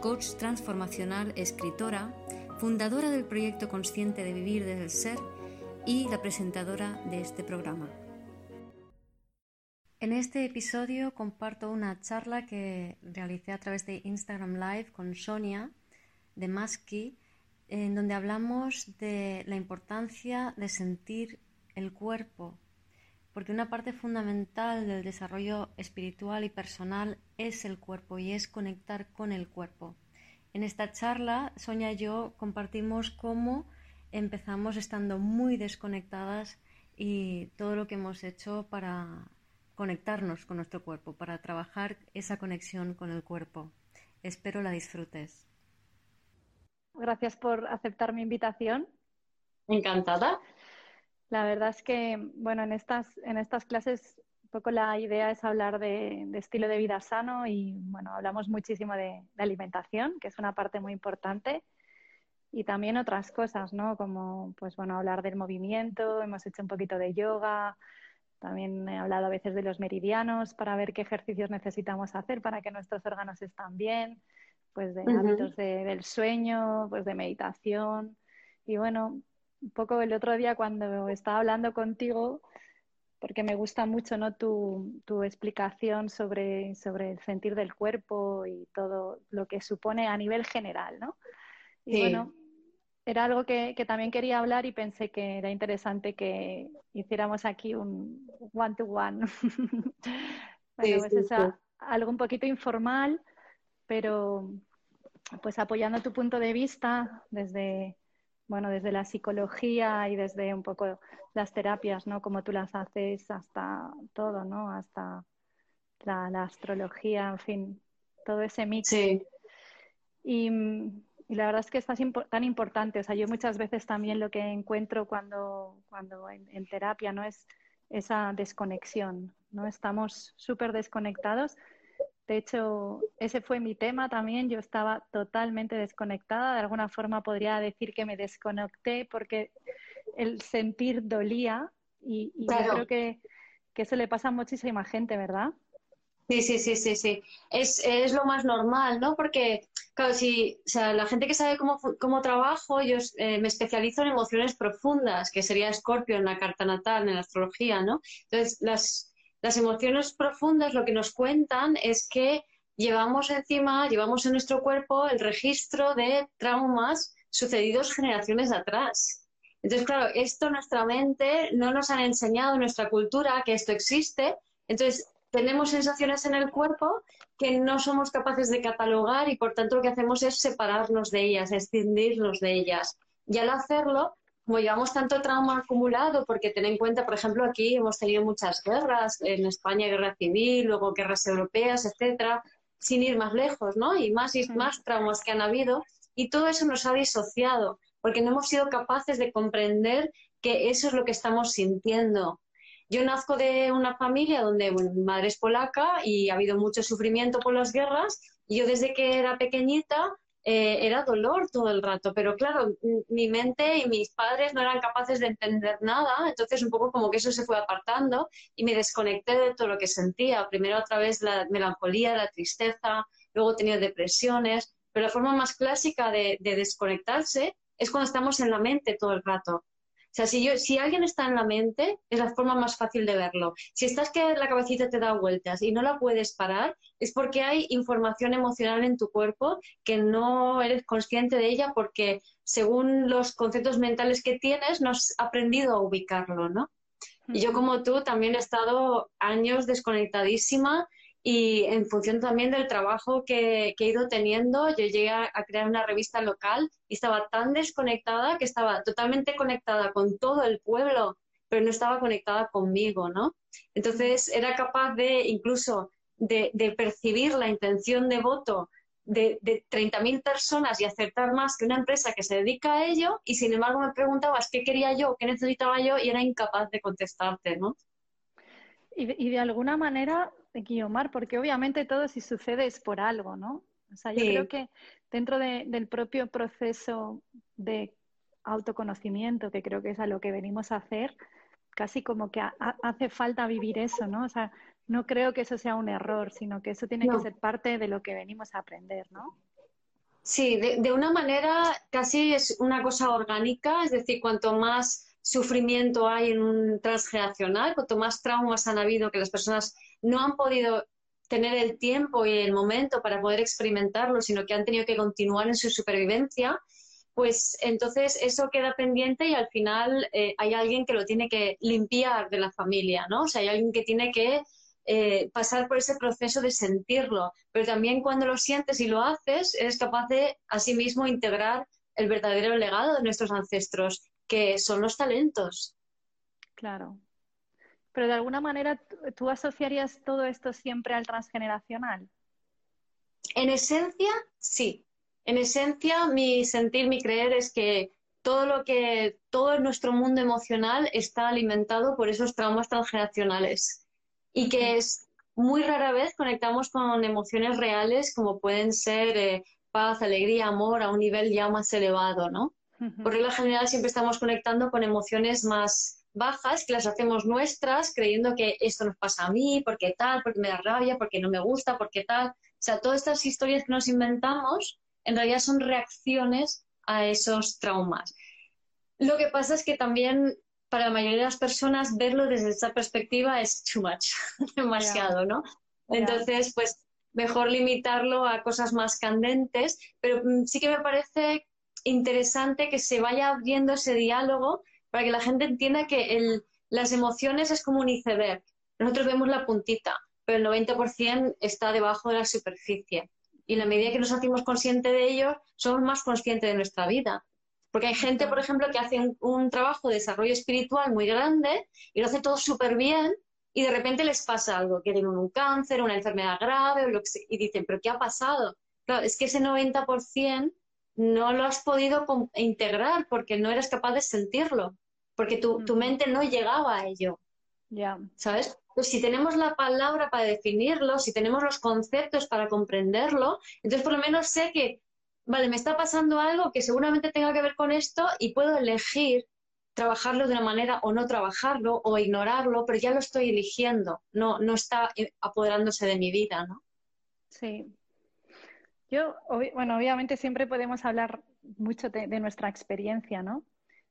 coach transformacional, escritora, fundadora del proyecto Consciente de Vivir desde el Ser y la presentadora de este programa. En este episodio comparto una charla que realicé a través de Instagram Live con Sonia de Maski, en donde hablamos de la importancia de sentir el cuerpo, porque una parte fundamental del desarrollo espiritual y personal es el cuerpo y es conectar con el cuerpo. En esta charla, Sonia y yo compartimos cómo empezamos estando muy desconectadas y todo lo que hemos hecho para conectarnos con nuestro cuerpo, para trabajar esa conexión con el cuerpo. Espero la disfrutes. Gracias por aceptar mi invitación. Encantada. La verdad es que, bueno, en estas, en estas clases un poco la idea es hablar de, estilo de vida sano y, bueno, hablamos muchísimo de, alimentación, que es una parte muy importante, y también otras cosas, ¿no? Como, pues, bueno, hablar del movimiento, hemos hecho un poquito de yoga, también he hablado a veces de los meridianos para ver qué ejercicios necesitamos hacer para que nuestros órganos estén bien, pues de hábitos del sueño, pues de meditación. Y bueno, un poco el otro día cuando estaba hablando contigo, porque me gusta mucho ¿no? tu, tu explicación sobre, sobre el sentir del cuerpo y todo lo que supone a nivel general, ¿no? Y bueno, era algo que, que, también quería hablar y pensé que era interesante que hiciéramos aquí un one-to-one. bueno, pues es algo un poquito informal, pero pues apoyando tu punto de vista desde bueno, desde la psicología y desde un poco las terapias, ¿no? Como tú las haces hasta todo, ¿no? Hasta la, astrología, en fin, todo ese mix. Sí. Y, la verdad es que es tan importante. O sea, yo muchas veces también lo que encuentro cuando, cuando en, en terapia, ¿no? Es esa desconexión, ¿no? Estamos súper desconectados de hecho, ese fue mi tema también. Yo estaba totalmente desconectada. De alguna forma podría decir que me desconecté porque el sentir dolía y, yo creo que, eso le pasa a muchísima gente, ¿verdad? Sí, sí, sí, sí, sí. Es, es lo más normal, ¿no? Porque, claro, si, o sea, la gente que sabe cómo, cómo trabajo, yo eh, me especializo en emociones profundas, que sería Escorpio en la carta natal, en la astrología, ¿no? Entonces, las, las emociones profundas lo que nos cuentan es que llevamos encima, llevamos en nuestro cuerpo el registro de traumas sucedidos generaciones atrás. Entonces, claro, esto nuestra mente no nos han enseñado en nuestra cultura que esto existe. Entonces, tenemos sensaciones en el cuerpo que no somos capaces de catalogar y por tanto lo que hacemos es separarnos de ellas, escindirnos de ellas. Y al hacerlo, como llevamos tanto trauma acumulado, porque ten en cuenta, por ejemplo, aquí hemos tenido muchas guerras, en España guerra civil, luego guerras europeas, etcétera, sin ir más lejos, ¿no? Y más y más traumas que han habido, y todo eso nos ha disociado, porque no hemos sido capaces de comprender que eso es lo que estamos sintiendo. Yo nazco de una familia donde mi madre es polaca y ha habido mucho sufrimiento por las guerras, y yo desde que era pequeñita eh, era dolor todo el rato, pero claro, mi mente y mis padres no eran capaces de entender nada, entonces un poco como que eso se fue apartando y me desconecté de todo lo que sentía, primero a través de la melancolía, la tristeza, luego tenía depresiones, pero la forma más clásica de desconectarse es cuando estamos en la mente todo el rato. O sea, si, yo, si alguien está en la mente, es la forma más fácil de verlo. Si estás que la cabecita te da vueltas y no la puedes parar, es porque hay información emocional en tu cuerpo que no eres consciente de ella porque según los conceptos mentales que tienes, no has aprendido a ubicarlo, ¿no? Y yo como tú también he estado años desconectadísima y en función también del trabajo que, he ido teniendo, yo llegué a, crear una revista local y estaba tan desconectada que estaba totalmente conectada con todo el pueblo, pero no estaba conectada conmigo, ¿no? Entonces era capaz de incluso de, percibir la intención de voto de, de 30.000 personas y acertar más que una empresa que se dedica a ello y sin embargo me preguntabas qué quería yo, qué necesitaba yo y era incapaz de contestarte, ¿no? Y de, alguna manera, Guiomar, porque obviamente todo si sucede es por algo, ¿no? O sea, yo creo que dentro del propio proceso de autoconocimiento, que creo que es a lo que venimos a hacer, casi como que hace falta vivir eso, ¿no? O sea, no creo que eso sea un error, sino que eso tiene que ser parte de lo que venimos a aprender, ¿no? Sí, de, una manera casi es una cosa orgánica, es decir, cuanto más sufrimiento hay en un transgeneracional, cuanto más traumas han habido que las personas no han podido tener el tiempo y el momento para poder experimentarlo, sino que han tenido que continuar en su supervivencia, pues entonces eso queda pendiente y al final eh, hay alguien que lo tiene que limpiar de la familia, ¿no? O sea, hay alguien que tiene que eh, pasar por ese proceso de sentirlo, pero también cuando lo sientes y lo haces, eres capaz de asimismo integrar el verdadero legado de nuestros ancestros, que son los talentos. Claro. Pero de alguna manera, ¿tú asociarías todo esto siempre al transgeneracional? En esencia, sí. En esencia, mi sentir, mi creer es que todo lo que, todo nuestro mundo emocional está alimentado por esos traumas transgeneracionales y que es muy rara vez conectamos con emociones reales como pueden ser eh, paz, alegría, amor a un nivel ya más elevado, ¿no? Por regla general siempre estamos conectando con emociones más bajas que las hacemos nuestras creyendo que esto nos pasa a mí, porque tal, porque me da rabia, porque no me gusta, porque tal. O sea, todas estas historias que nos inventamos en realidad son reacciones a esos traumas. Lo que pasa es que también para la mayoría de las personas verlo desde esa perspectiva es too much, demasiado, ¿no? Entonces, pues mejor limitarlo a cosas más candentes, pero mm, sí que me parece interesante que se vaya abriendo ese diálogo para que la gente entienda que las emociones es como un iceberg. Nosotros vemos la puntita, pero el 90% está debajo de la superficie. Y la medida que nos hacemos conscientes de ello, somos más conscientes de nuestra vida. Porque hay gente, por ejemplo, que hace un, trabajo de desarrollo espiritual muy grande y lo hace todo súper bien y de repente les pasa algo, que tienen un cáncer, una enfermedad grave y dicen, pero ¿qué ha pasado? Claro, es que ese 90% no lo has podido integrar porque no eres capaz de sentirlo, porque tu, tu mente no llegaba a ello. Ya. ¿Sabes? Pues si tenemos la palabra para definirlo, si tenemos los conceptos para comprenderlo, entonces por lo menos sé que vale, me está pasando algo que seguramente tenga que ver con esto y puedo elegir trabajarlo de una manera o no trabajarlo o ignorarlo, pero ya lo estoy eligiendo, no, no está eh, apoderándose de mi vida, ¿no? Sí. Yo, bueno, obviamente siempre podemos hablar mucho de, nuestra experiencia, ¿no?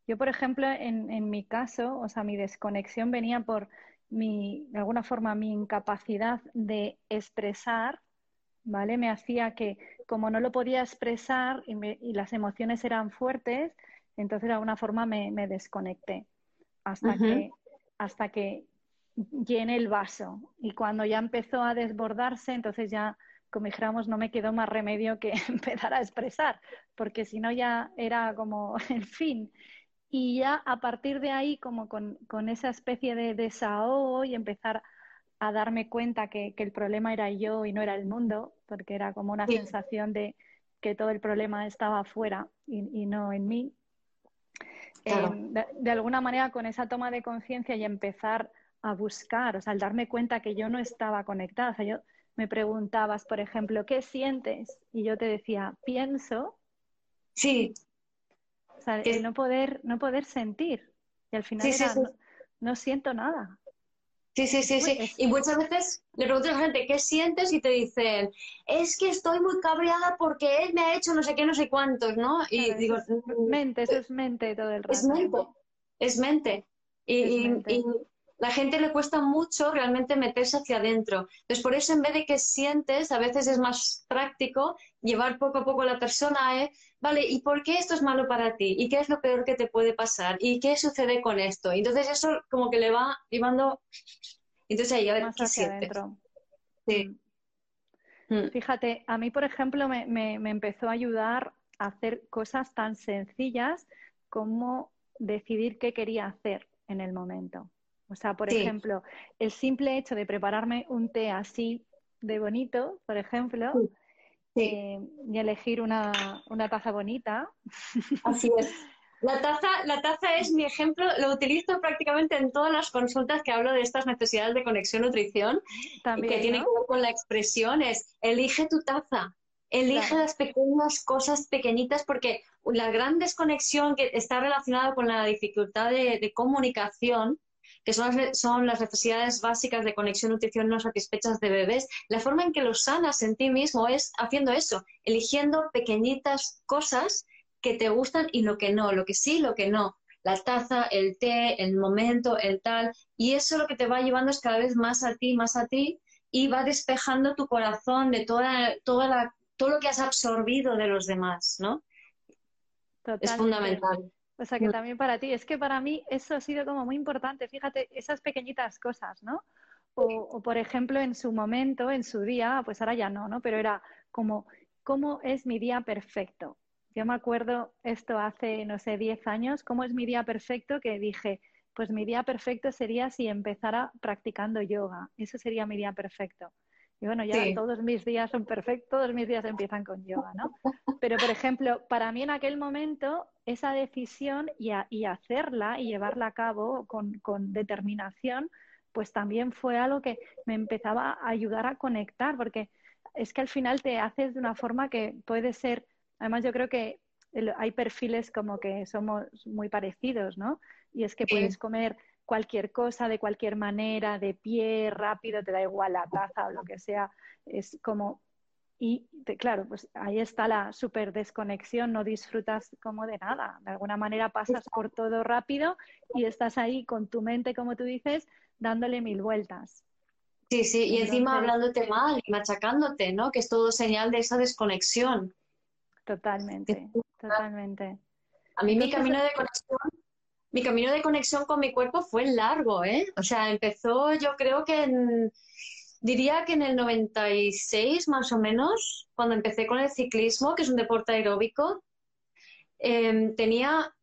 Yo, por ejemplo, en, en, mi caso, o sea, mi desconexión venía por mi, de alguna forma, mi incapacidad de expresar ¿vale? Me hacía que, como no lo podía expresar y, las emociones eran fuertes, entonces de alguna forma me, desconecté hasta, que, hasta que llené el vaso. Y cuando ya empezó a desbordarse, entonces ya, como dijéramos, no me quedó más remedio que empezar a expresar, porque si no ya era como el fin. Y ya a partir de ahí, como con, con esa especie de desahogo y empezar a darme cuenta que, el problema era yo y no era el mundo, porque era como una sensación de que todo el problema estaba afuera y, no en mí. Em, de, alguna manera, con esa toma de conciencia y empezar a buscar, o sea, al darme cuenta que yo no estaba conectada, o sea, yo me preguntabas, por ejemplo, ¿qué sientes? Y yo te decía, pienso. Sí. O sea, el no poder, no poder sentir. Y al final era, no siento nada. Sí, sí, sí, sí. Y muchas veces le pregunto a la gente, ¿qué sientes? Y te dicen, es que estoy muy cabreada porque él me ha hecho no sé qué, no sé cuántos, ¿no? Y digo, es mente, eso es mente todo el rato. Es mente, es mente. Y, la gente le cuesta mucho realmente meterse hacia adentro. Entonces, por eso en vez de que sientes, a veces es más práctico llevar poco a poco a la persona, ¿eh? Vale, ¿y por qué esto es malo para ti? ¿Y qué es lo peor que te puede pasar? ¿Y qué sucede con esto? Entonces eso como que le va llevando... Entonces ahí a ver qué sientes. Sí. Mm. Mm. Fíjate, a mí, por ejemplo, me, me empezó a ayudar a hacer cosas tan sencillas como decidir qué quería hacer en el momento. O sea, por ejemplo, el simple hecho de prepararme un té así de bonito, por ejemplo, eh, y elegir una, una taza bonita. Así es. La taza, la taza es mi ejemplo, lo utilizo prácticamente en todas las consultas que hablo de estas necesidades de conexión nutrición, También, que tiene que ver con la expresión, es elige tu taza, elige las pequeñas cosas pequeñitas, porque la gran desconexión que está relacionada con la dificultad de, comunicación, que son las, son las necesidades básicas de conexión nutrición no satisfechas de bebés, la forma en que los sanas en ti mismo es haciendo eso, eligiendo pequeñitas cosas que te gustan y lo que no, lo que sí, lo que no. La taza, el té, el momento, el tal. Y eso lo que te va llevando es cada vez más a ti, más a ti, y va despejando tu corazón de toda, toda la, todo lo que has absorbido de los demás, ¿no? Es fundamental. O sea que también para ti, es que para mí eso ha sido como muy importante, fíjate, esas pequeñitas cosas, ¿no? O, o, por ejemplo, en su momento, en su día, pues ahora ya no, ¿no? Pero era como, ¿cómo es mi día perfecto? Yo me acuerdo esto hace, no sé, 10 años, cómo es mi día perfecto, que dije, pues mi día perfecto sería si empezara practicando yoga. Eso sería mi día perfecto. Y bueno, ya todos mis días son perfectos, todos mis días empiezan con yoga, ¿no? Pero, por ejemplo, para mí en aquel momento, esa decisión y, y hacerla y llevarla a cabo con, con, determinación, pues también fue algo que me empezaba a ayudar a conectar, porque es que al final te haces de una forma que puede ser Además, yo creo que hay perfiles como que somos muy parecidos, ¿no? Y es que puedes comer cualquier cosa de cualquier manera, de pie, rápido, te da igual la taza o lo que sea. Es como. Y claro, pues ahí está la super desconexión, no disfrutas como de nada. De alguna manera pasas por todo rápido y estás ahí con tu mente, como tú dices, dándole mil vueltas. Sí, sí, y encima hablándote mal y machacándote, ¿no? Que es todo señal de esa desconexión. Totalmente, totalmente. A mí mi camino de conexión, mi camino de conexión con mi cuerpo fue largo, ¿eh? O sea, empezó yo creo que en, diría que en el 96 más o menos, cuando empecé con el ciclismo, que es un deporte aeróbico, em, tenía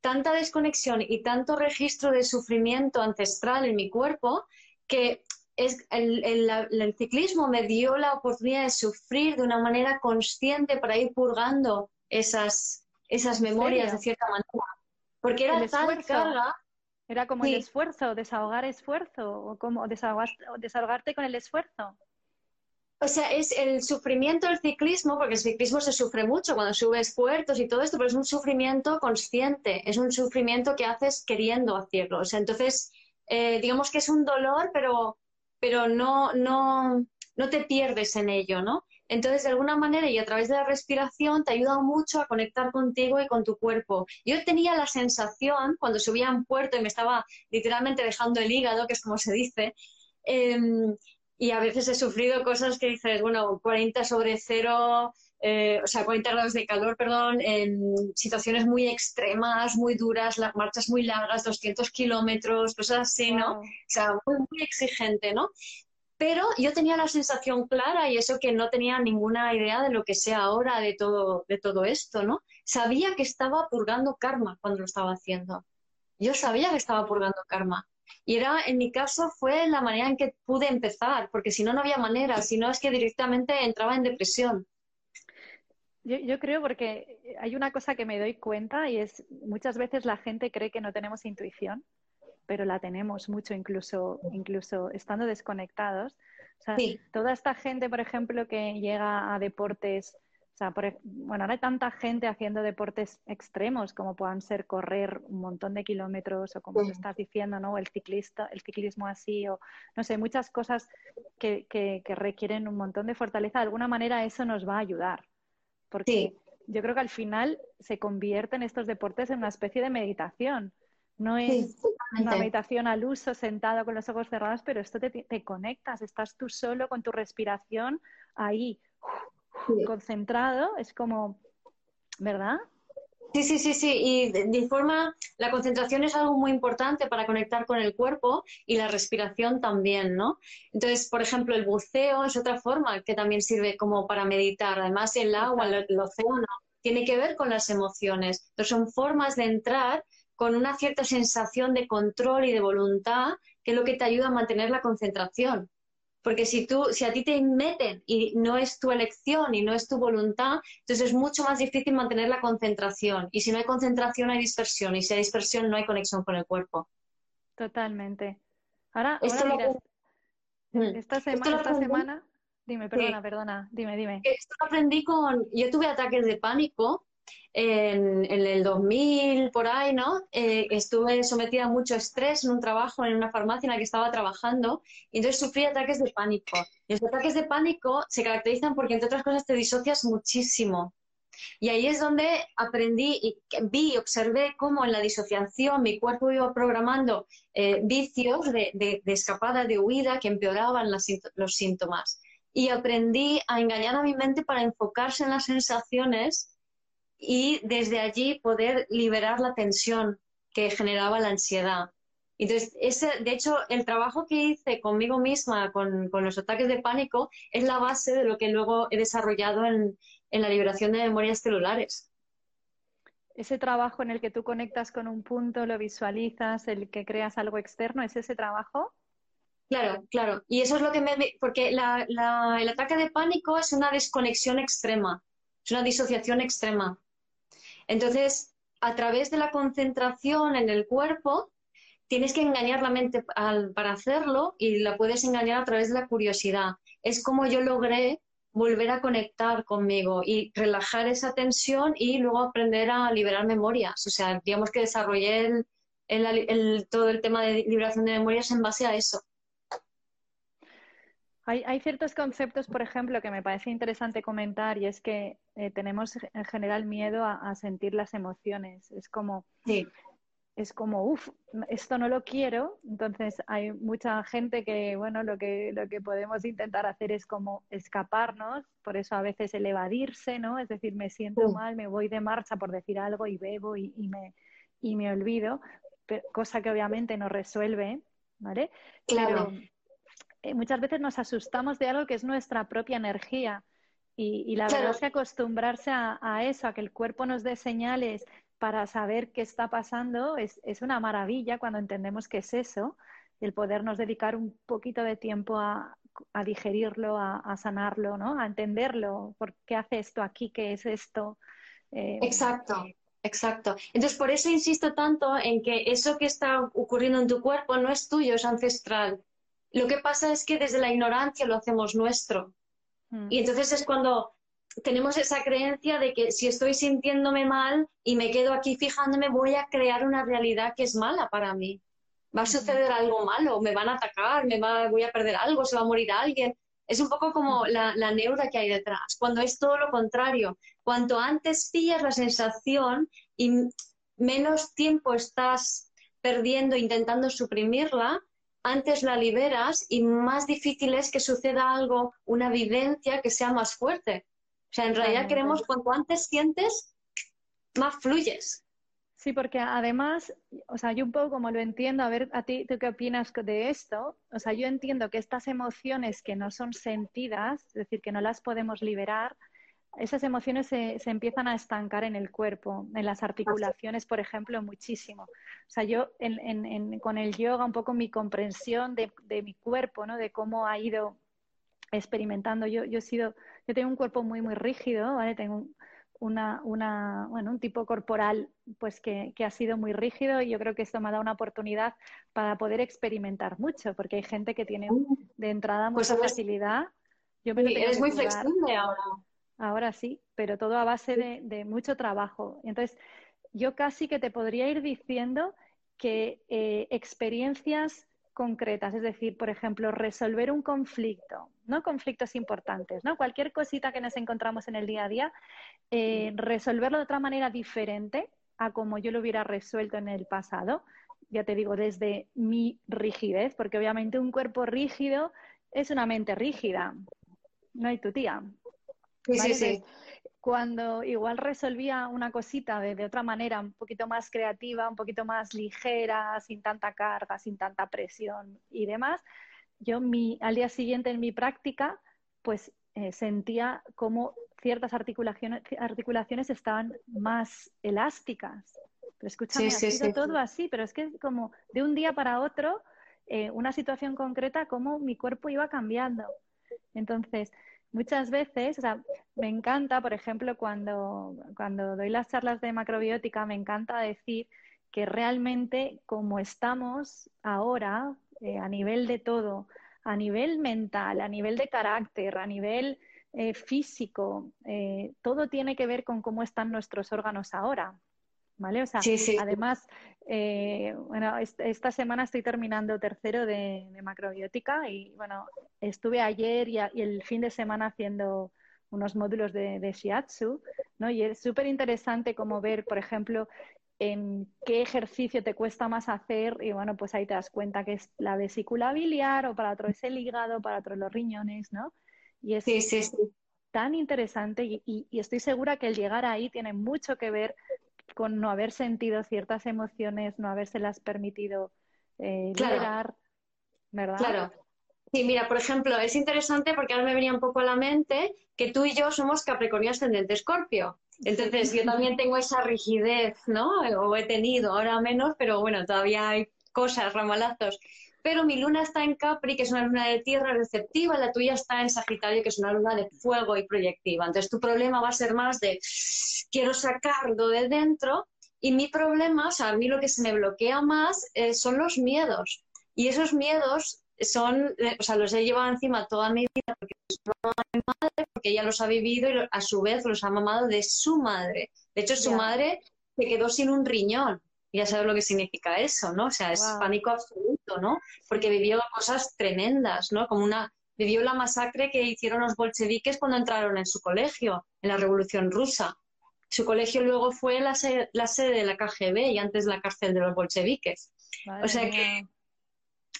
tanta desconexión y tanto registro de sufrimiento ancestral en mi cuerpo que es el, el, ciclismo me dio la oportunidad de sufrir de una manera consciente para ir purgando esas, esas memorias de cierta manera. Porque era tal carga. Era como el esfuerzo, desahogar esfuerzo, o como desahogarte con el esfuerzo. O sea, es el sufrimiento del ciclismo, porque el ciclismo se sufre mucho cuando subes puertos y todo esto, pero es un sufrimiento consciente, es un sufrimiento que haces queriendo hacerlo. O sea, entonces, eh, digamos que es un dolor, pero pero no, no, no te pierdes en ello, ¿no? Entonces, de alguna manera y a través de la respiración te ayuda mucho a conectar contigo y con tu cuerpo. Yo tenía la sensación, cuando subía a un puerto y me estaba literalmente dejando el hígado, que es como se dice, em, y a veces he sufrido cosas que dices, bueno, 40 sobre cero, eh, o sea, 40 grados de calor, perdón, en situaciones muy extremas, muy duras, las marchas muy largas, 200 kilómetros, cosas así, ¿no? O sea, muy, muy exigente, ¿no? Pero yo tenía la sensación clara y eso que no tenía ninguna idea de lo que sea ahora de todo, de todo esto, ¿no? Sabía que estaba purgando karma cuando lo estaba haciendo. Yo sabía que estaba purgando karma. Y era, en mi caso, fue la manera en que pude empezar, porque si no, no había manera, si no es que directamente entraba en depresión. Yo, yo, creo porque hay una cosa que me doy cuenta y es muchas veces la gente cree que no tenemos intuición, pero la tenemos mucho incluso, incluso estando desconectados. O sea, toda esta gente, por ejemplo, que llega a deportes, o sea, por, bueno, ahora hay tanta gente haciendo deportes extremos como puedan ser correr un montón de kilómetros o como estás diciendo, ¿no? El ciclista, el ciclismo así o no sé, muchas cosas que, que, que requieren un montón de fortaleza. De alguna manera eso nos va a ayudar porque yo creo que al final se convierten estos deportes en una especie de meditación. No es una meditación al uso, sentado con los ojos cerrados, pero esto te, te conectas, estás tú solo con tu respiración ahí, concentrado, es como, ¿verdad? Sí, sí, sí, sí. Y de, forma, la concentración es algo muy importante para conectar con el cuerpo y la respiración también, ¿no? Entonces, por ejemplo, el buceo es otra forma que también sirve como para meditar. Además, el agua, el, océano, tiene que ver con las emociones. Entonces, son formas de entrar con una cierta sensación de control y de voluntad, que es lo que te ayuda a mantener la concentración. Porque si tú, si a ti te meten y no es tu elección y no es tu voluntad, entonces es mucho más difícil mantener la concentración. Y si no hay concentración, hay dispersión. Y si hay dispersión, no hay conexión con el cuerpo. Totalmente. Ahora, ahora mm. esta, semana, dime, perdona, perdona, dime, dime. Esto lo aprendí con, yo tuve ataques de pánico en, el 2000, por ahí, ¿no? Eh, estuve sometida a mucho estrés en un trabajo en una farmacia en la que estaba trabajando y entonces sufrí ataques de pánico. Y los ataques de pánico se caracterizan porque, entre otras cosas, te disocias muchísimo. Y ahí es donde aprendí y vi y observé cómo en la disociación mi cuerpo iba programando eh, vicios de, escapada, de huida, que empeoraban los síntomas. Y aprendí a engañar a mi mente para enfocarse en las sensaciones y desde allí poder liberar la tensión que generaba la ansiedad. Entonces, ese, de hecho, el trabajo que hice conmigo misma con, los ataques de pánico es la base de lo que luego he desarrollado en, la liberación de memorias celulares. Ese trabajo en el que tú conectas con un punto, lo visualizas, el que creas algo externo, ¿es ese trabajo? Claro, claro. Y eso es lo que me... Porque el ataque de pánico es una desconexión extrema, es una disociación extrema. Entonces, a través de la concentración en el cuerpo, tienes que engañar la mente para hacerlo y la puedes engañar a través de la curiosidad. Es como yo logré volver a conectar conmigo y relajar esa tensión y luego aprender a liberar memorias. O sea, digamos que desarrollé todo el tema de liberación de memorias en base a eso. Hay, ciertos conceptos, por ejemplo, que me parece interesante comentar y es que eh, tenemos en general miedo a, sentir las emociones. Es como, es como, uff, esto no lo quiero. Entonces hay mucha gente que, bueno, lo que, lo que podemos intentar hacer es como escaparnos, por eso a veces el evadirse, ¿no? Es decir, me siento mal, me voy de marcha por decir algo y bebo y, me, y me olvido, cosa que obviamente no resuelve, ¿vale? Claro. Eh, muchas veces nos asustamos de algo que es nuestra propia energía. Y, la verdad es que acostumbrarse a, eso, a que el cuerpo nos dé señales para saber qué está pasando, es, una maravilla cuando entendemos que es eso, el podernos dedicar un poquito de tiempo a, digerirlo, a, sanarlo, ¿no? A entenderlo, por qué hace esto aquí, qué es esto. Eh, exacto. Exacto. Entonces, por eso insisto tanto en que eso que está ocurriendo en tu cuerpo no es tuyo, es ancestral. Lo que pasa es que desde la ignorancia lo hacemos nuestro. Mm. Y entonces es cuando tenemos esa creencia de que si estoy sintiéndome mal y me quedo aquí fijándome, voy a crear una realidad que es mala para mí. Va a suceder algo malo, me van a atacar, me va, voy a perder algo, se va a morir alguien. Es un poco como la, la neura que hay detrás, cuando es todo lo contrario. Cuanto antes pillas la sensación y menos tiempo estás perdiendo intentando suprimirla, antes la liberas y más difícil es que suceda algo, una vivencia que sea más fuerte. O sea, en realidad queremos, cuanto antes sientes, más fluyes. Sí, porque además, o sea, yo un poco como lo entiendo, a ver, a ti, ¿tú qué opinas de esto? O sea, yo entiendo que estas emociones que no son sentidas, es decir, que no las podemos liberar, esas emociones se, empiezan a estancar en el cuerpo, en las articulaciones, por ejemplo, muchísimo. O sea, yo con el yoga, un poco mi comprensión de, mi cuerpo, ¿no? De cómo ha ido experimentando. Yo, yo he sido, yo tengo un cuerpo muy, muy rígido, ¿vale? Tengo una, una, bueno, un tipo corporal pues que, ha sido muy rígido y yo creo que esto me ha dado una oportunidad para poder experimentar mucho, porque hay gente que tiene uh. de entrada pues mucha facilidad. Yo eres muy flexible ahora ahora sí, pero todo a base de, mucho trabajo. Entonces, yo casi que te podría ir diciendo que eh, experiencias concretas, es decir, por ejemplo, resolver un conflicto, no conflictos importantes, ¿no? Cualquier cosita que nos encontramos en el día a día, eh, resolverlo de otra manera diferente a como yo lo hubiera resuelto en el pasado. Ya te digo, desde mi rigidez, porque obviamente un cuerpo rígido es una mente rígida. No hay tu tía. Sí, sí, Cuando igual resolvía una cosita de, otra manera, un poquito más creativa, un poquito más ligera, sin tanta carga, sin tanta presión y demás, yo mi, al día siguiente en mi práctica, pues eh, sentía como ciertas articulaciones, articulaciones estaban más elásticas. Pero escúchame, ha sido todo así, pero es que como de un día para otro eh, una situación concreta, cómo mi cuerpo iba cambiando. Entonces, muchas veces, o sea, me encanta, por ejemplo, cuando, cuando doy las charlas de macrobiótica, me encanta decir que realmente como estamos ahora, eh, a nivel de todo, a nivel mental, a nivel de carácter, a nivel eh, físico, eh, todo tiene que ver con cómo están nuestros órganos ahora. ¿Vale? O sea, además, bueno, esta semana estoy terminando tercero de, macrobiótica y bueno, estuve ayer y, el fin de semana haciendo unos módulos de, de Shiatsu, ¿no? Y es súper interesante como ver, por ejemplo, en qué ejercicio te cuesta más hacer y bueno, pues ahí te das cuenta que es la vesícula biliar o para otro es el hígado, para otro los riñones, ¿no? Y es tan interesante y, estoy segura que el llegar ahí tiene mucho que ver con no haber sentido ciertas emociones, no habérselas permitido eh, liberar, ¿verdad? Claro. Sí, mira, por ejemplo, es interesante porque ahora me venía un poco a la mente que tú y yo somos Capricornio ascendente Escorpio. Entonces yo también tengo esa rigidez, ¿no? O he tenido, ahora menos, pero bueno, todavía hay cosas, ramalazos. Pero mi luna está en Capri, que es una luna de tierra receptiva, la tuya está en Sagitario, que es una luna de fuego y proyectiva. Entonces tu problema va a ser más de quiero sacarlo de dentro y mi problema, o sea, a mí lo que se me bloquea más eh, son los miedos. Y esos miedos son, eh, o sea, los he llevado encima toda mi vida porque es madre, porque ella los ha vivido y a su vez los ha mamado de su madre. De hecho, su madre se quedó sin un riñón. Ya sabes lo que significa eso, ¿no? O sea, es pánico absoluto, ¿no? Porque vivió cosas tremendas, ¿no? Como una, vivió la masacre que hicieron los bolcheviques cuando entraron en su colegio, en la Revolución Rusa. Su colegio luego fue la, sede, la sede de la KGB y antes la cárcel de los bolcheviques. o sea que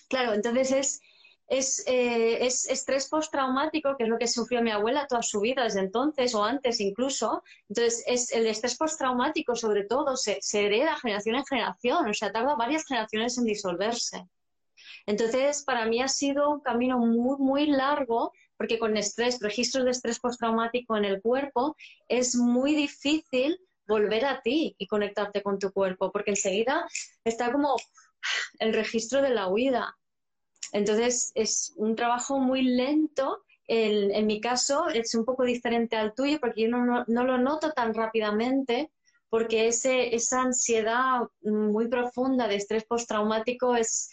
Claro, entonces es, eh, es, estrés postraumático, que es lo que sufrió mi abuela toda su vida desde entonces o antes incluso. Entonces, es, el estrés postraumático, sobre todo, se, se hereda generación en generación, o sea, tarda varias generaciones en disolverse. Entonces, para mí ha sido un camino muy, muy largo, porque con estrés, registros de estrés postraumático en el cuerpo, es muy difícil volver a ti y conectarte con tu cuerpo, porque enseguida está como el registro de la huida. Entonces es un trabajo muy lento. en mi caso es un poco diferente al tuyo porque yo no, lo noto tan rápidamente porque ese, esa ansiedad muy profunda de estrés postraumático es,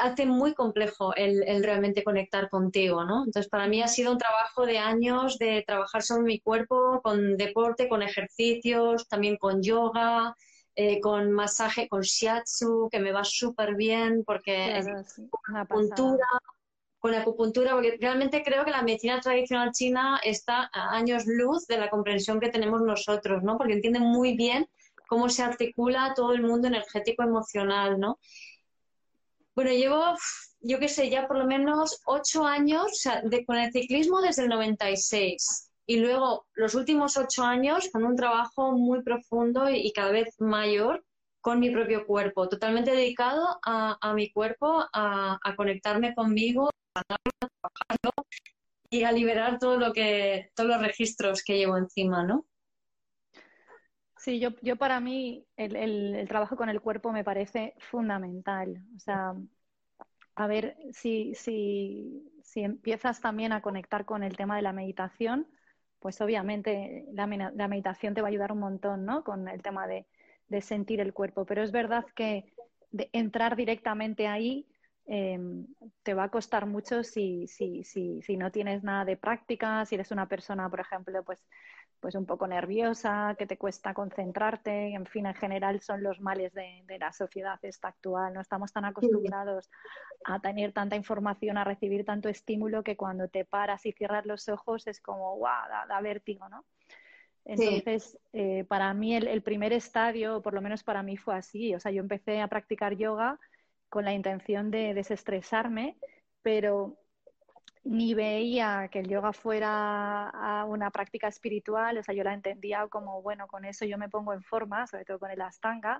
hace muy complejo el, el, realmente conectar contigo, ¿no? Entonces, para mí ha sido un trabajo de años de trabajar sobre mi cuerpo, con deporte, con ejercicios, también con yoga, eh, con masaje, con shiatsu, que me va súper bien porque es acupuntura, con acupuntura, porque realmente creo que la medicina tradicional china está a años luz de la comprensión que tenemos nosotros, ¿no? Porque entiende muy bien cómo se articula todo el mundo energético emocional, ¿no? Bueno, llevo, yo qué sé, ya por lo menos ocho años de, con el ciclismo desde el 96 y luego los últimos ocho años con un trabajo muy profundo y, cada vez mayor con mi propio cuerpo, totalmente dedicado a, mi cuerpo, a, conectarme conmigo, a trabajarlo y a liberar todo lo que, todos los registros que llevo encima, ¿no? Sí, yo, yo para mí el, el, trabajo con el cuerpo me parece fundamental. O sea, a ver si, si, si empiezas también a conectar con el tema de la meditación, pues obviamente la, meditación te va a ayudar un montón, ¿no? Con el tema de, sentir el cuerpo. Pero es verdad que entrar directamente ahí em, te va a costar mucho si, si, si, si no tienes nada de práctica, si eres una persona, por ejemplo, pues pues un poco nerviosa, que te cuesta concentrarte, en fin, en general son los males de, la sociedad esta actual. No estamos tan acostumbrados a tener tanta información, a recibir tanto estímulo que cuando te paras y cierras los ojos es como, guau, da, vértigo, ¿no? Entonces, eh, para mí el, el, primer estadio, por lo menos para mí fue así. O sea, yo empecé a practicar yoga con la intención de desestresarme, pero ni veía que el yoga fuera una práctica espiritual, o sea, yo la entendía como, bueno, con eso yo me pongo en forma, sobre todo con el astanga,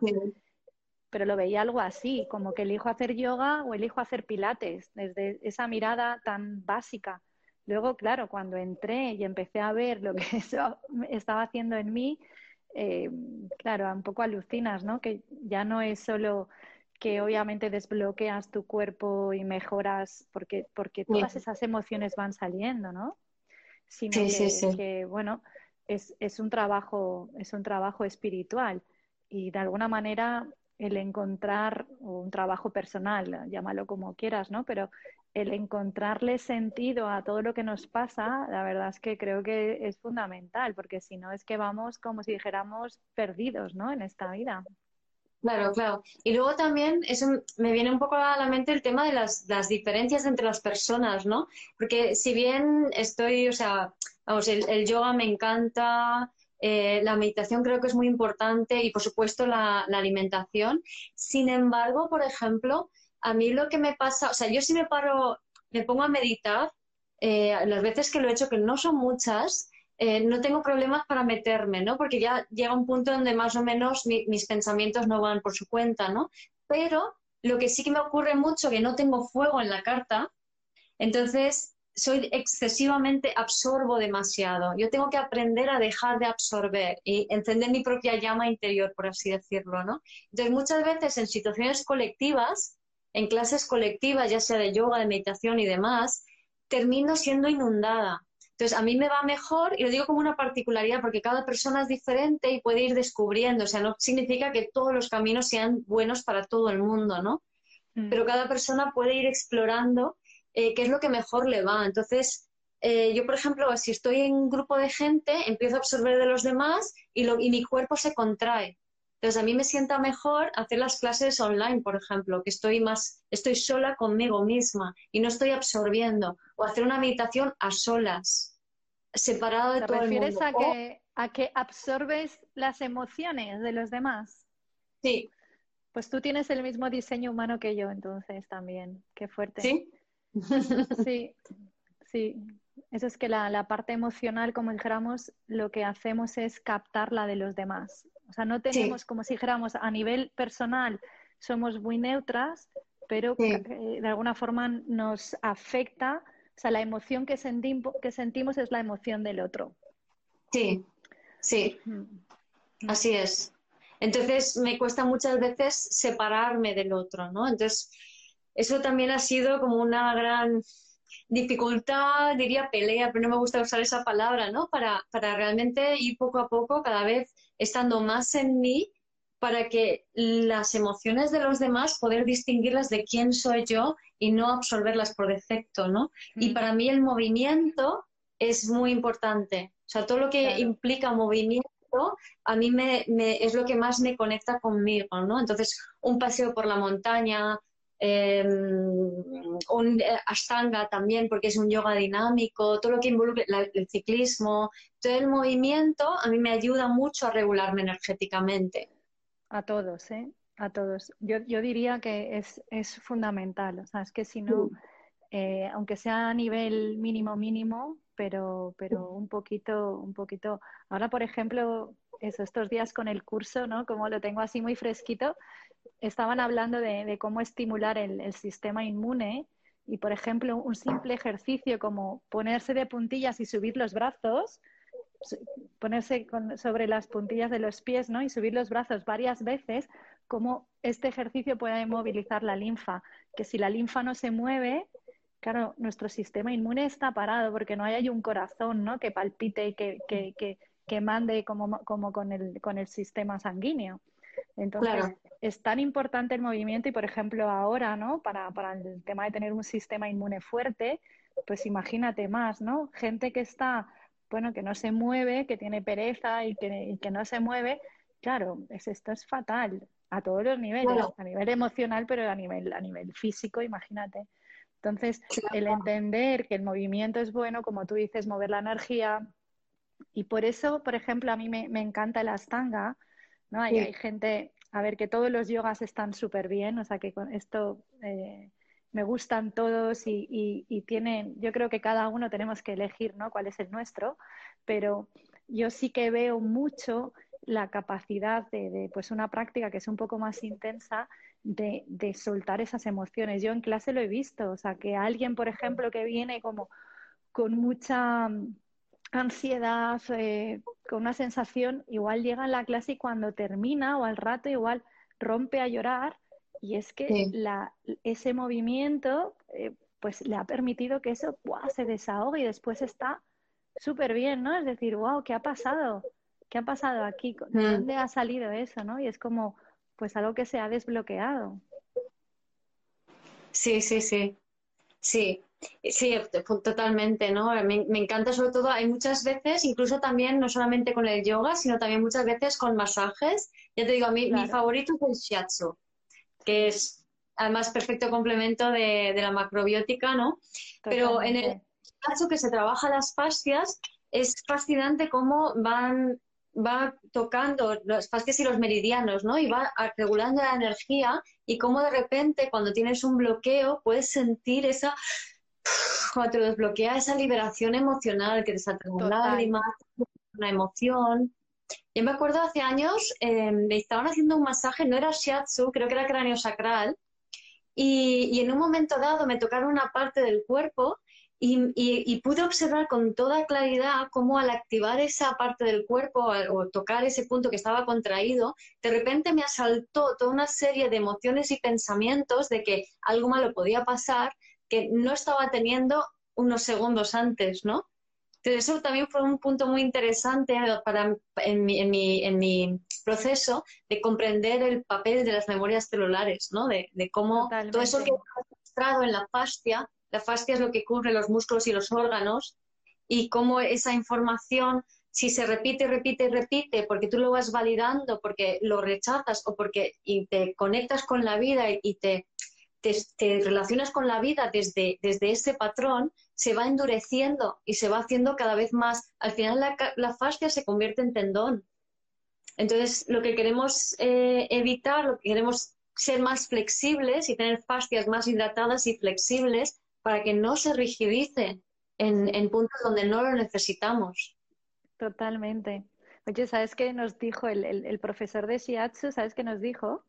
pero lo veía algo así, como que elijo hacer yoga o elijo hacer pilates, desde esa mirada tan básica. Luego, claro, cuando entré y empecé a ver lo que eso estaba haciendo en mí, eh, claro, un poco alucinas, ¿no? Que ya no es solo que obviamente desbloqueas tu cuerpo y mejoras porque, porque todas esas emociones van saliendo, ¿no? Sino que, bueno, es, es, un trabajo, es un trabajo espiritual y de alguna manera el encontrar un trabajo personal, llámalo como quieras, ¿no? Pero el encontrarle sentido a todo lo que nos pasa, la verdad es que creo que es fundamental, porque si no es que vamos como si dijéramos perdidos, ¿no? En esta vida. Claro, claro. Y luego también eso me viene un poco a la mente el tema de las, las diferencias entre las personas, ¿no? Porque si bien estoy, o sea, vamos, el, yoga me encanta, eh, la meditación creo que es muy importante y por supuesto la, alimentación. Sin embargo, por ejemplo, a mí lo que me pasa, o sea, yo si me paro, me pongo a meditar, eh, las veces que lo he hecho, que no son muchas, eh, no tengo problemas para meterme, ¿no? Porque ya llega un punto donde más o menos mis pensamientos no van por su cuenta, ¿no? Pero lo que sí que me ocurre mucho, que no tengo fuego en la carta, entonces soy excesivamente, absorbo demasiado. Yo tengo que aprender a dejar de absorber y encender mi propia llama interior, por así decirlo, ¿no? Entonces muchas veces en situaciones colectivas, en clases colectivas, ya sea de yoga, de meditación y demás, termino siendo inundada entonces, a mí me va mejor, y lo digo como una particularidad, porque cada persona es diferente y puede ir descubriendo, o sea, no significa que todos los caminos sean buenos para todo el mundo, ¿no? Mm. Pero cada persona puede ir explorando eh, qué es lo que mejor le va. Entonces, eh, yo, por ejemplo, si estoy en un grupo de gente, empiezo a absorber de los demás y, lo, y mi cuerpo se contrae. Entonces, a mí me sienta mejor hacer las clases online, por ejemplo, que estoy más, estoy sola conmigo misma y no estoy absorbiendo, o hacer una meditación a solas separado de ¿Te todo refieres a que, a que absorbes las emociones de los demás? Sí. Pues tú tienes el mismo diseño humano que yo, entonces también. Qué fuerte. Sí. sí, sí. Eso es que la, la, parte emocional, como dijéramos, lo que hacemos es captar la de los demás. O sea, no tenemos, como si dijéramos, a nivel personal, somos muy neutras, pero eh, de alguna forma nos afecta o sea, la emoción que, que sentimos es la emoción del otro. Sí, sí, mm. así es. Entonces me cuesta muchas veces separarme del otro, ¿no? Entonces, eso también ha sido como una gran dificultad, diría pelea, pero no me gusta usar esa palabra, ¿no? Para, para realmente ir poco a poco, cada vez estando más en mí para que las emociones de los demás poder distinguirlas de quién soy yo y no absorberlas por defecto, ¿no? Y para mí el movimiento es muy importante. O sea, todo lo que implica movimiento a mí me, es lo que más me conecta conmigo, ¿no? Entonces, un paseo por la montaña, em, un eh, ashtanga también, porque es un yoga dinámico, todo lo que involucra el ciclismo, todo el movimiento a mí me ayuda mucho a regularme energéticamente. A todos, ¿eh? A todos. Yo, yo diría que es, es, fundamental. O sea, es que si no, eh, aunque sea a nivel mínimo, mínimo, pero, pero un poquito, un poquito. Ahora, por ejemplo, estos días con el curso, ¿no? Como lo tengo así muy fresquito, estaban hablando de, cómo estimular el, sistema inmune. Y, por ejemplo, un simple ejercicio como ponerse de puntillas y subir los brazos, ponerse sobre las puntillas de los pies ¿no? y subir los brazos varias veces, como este ejercicio puede movilizar la linfa, que si la linfa no se mueve, claro, nuestro sistema inmune está parado porque no hay un corazón ¿no? que palpite y que, mande como, con el sistema sanguíneo. Entonces, es tan importante el movimiento y, por ejemplo, ahora, ¿no? Para, para el tema de tener un sistema inmune fuerte, pues imagínate más, ¿no? Gente que está bueno, que no se mueve, que tiene pereza y que, que no se mueve, claro, es, esto es fatal a todos los niveles, a nivel emocional, pero a nivel, a nivel físico, imagínate. Entonces, el entender que el movimiento es bueno, como tú dices, mover la energía. Y por eso, por ejemplo, a mí me, me encanta el astanga, ¿no? Hay, hay, gente, a ver, que todos los yogas están súper bien, o sea, que con esto eh, me gustan todos y, tienen, yo creo que cada uno tenemos que elegir ¿no? cuál es el nuestro, pero yo sí que veo mucho la capacidad de, pues una práctica que es un poco más intensa de, soltar esas emociones. Yo en clase lo he visto, o sea, que alguien, por ejemplo, que viene como con mucha ansiedad, eh, con una sensación, igual llega a la clase y cuando termina o al rato igual rompe a llorar Y es que la, ese movimiento eh, pues le ha permitido que eso se desahogue y después está súper bien, ¿no? Es decir, wow, ¿qué ha pasado? ¿Qué ha pasado aquí? ¿De mm. dónde ha salido eso, no? Y es como, pues algo que se ha desbloqueado. Sí, sí, sí. Sí, sí, totalmente, ¿no? Me, me, encanta sobre todo, hay muchas veces, incluso también, no solamente con el yoga, sino también muchas veces con masajes. Ya te digo, a mí mi favorito es el shiatsu, que es además perfecto complemento de, de la macrobiótica, ¿no? Pero en el shiatsu que se trabaja las fascias, es fascinante cómo van va tocando los fascias y los meridianos, ¿no? Y va regulando la energía y cómo de repente cuando tienes un bloqueo puedes sentir esa, cuando te desbloquea esa liberación emocional que te salta una lágrima, una emoción. Yo me acuerdo hace años, eh, me estaban haciendo un masaje, no era shiatsu, creo que era cráneo sacral, y, y en un momento dado me tocaron una parte del cuerpo y, pude observar con toda claridad cómo al activar esa parte del cuerpo o tocar ese punto que estaba contraído, de repente me asaltó toda una serie de emociones y pensamientos de que algo malo podía pasar que no estaba teniendo unos segundos antes, ¿no? Entonces eso también fue un punto muy interesante para, en, mi, en, mi, en mi proceso de comprender el papel de las memorias celulares, ¿no? De, de cómo todo eso que he mostrado en la fascia la fascia es lo que cubre los músculos y los órganos y cómo esa información, si se repite, repite, repite, porque tú lo vas validando, porque lo rechazas o porque y te conectas con la vida y te, te, relacionas con la vida desde, desde ese patrón, se va endureciendo y se va haciendo cada vez más. Al final la, la fascia se convierte en tendón. Entonces, lo que queremos eh, evitar, lo que queremos ser más flexibles y tener fascias más hidratadas y flexibles para que no se rigidice en, puntos donde no lo necesitamos. Totalmente. Oye, ¿sabes qué nos dijo el, profesor de Shiatsu? ¿Sabes qué nos dijo?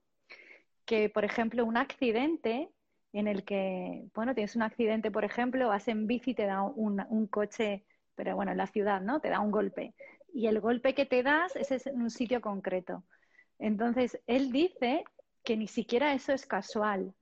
Que, por ejemplo, un accidente en el que, bueno, tienes un accidente, por ejemplo, vas en bici y te da un, un, coche, pero bueno, en la ciudad, ¿no? Te da un golpe. Y el golpe que te das es en un sitio concreto. Entonces, él dice que ni siquiera eso es casual,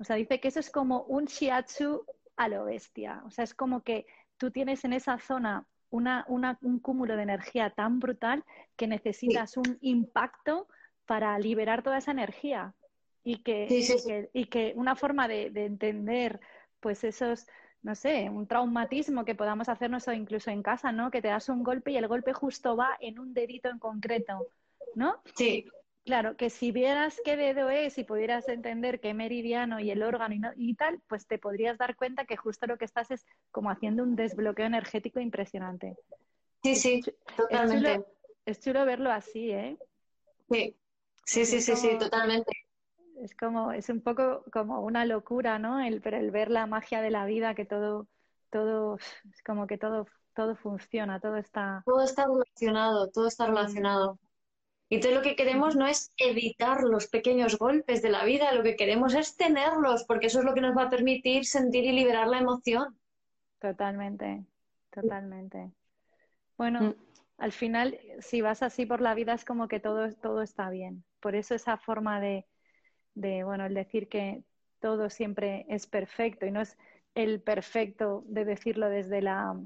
o sea, dice que eso es como un shiatsu a lo bestia. O sea, es como que tú tienes en esa zona una, un cúmulo de energía tan brutal que necesitas un impacto para liberar toda esa energía. Y que, y que, una forma de, entender, pues esos, no sé, un traumatismo que podamos hacernos o incluso en casa, ¿no? Que te das un golpe y el golpe justo va en un dedito en concreto, ¿no? Sí. Claro, que si vieras qué dedo es y pudieras entender qué meridiano y el órgano y, tal, pues te podrías dar cuenta que justo lo que estás es como haciendo un desbloqueo energético impresionante. Sí, sí, totalmente. Es chulo, verlo así, ¿eh? Sí, sí, sí, sí, sí, totalmente. Es como, es un poco como una locura, ¿no? El, pero el ver la magia de la vida, que todo, todo, es como que todo, todo funciona, todo está. Todo está relacionado, todo está relacionado. Y entonces lo que queremos no es evitar los pequeños golpes de la vida, lo que queremos es tenerlos, porque eso es lo que nos va a permitir sentir y liberar la emoción. Totalmente, totalmente. Bueno, mm. al final, si vas así por la vida es como que todo, todo está bien. Por eso esa forma de, de, bueno, el decir que todo siempre es perfecto y no es el perfecto de decirlo desde la,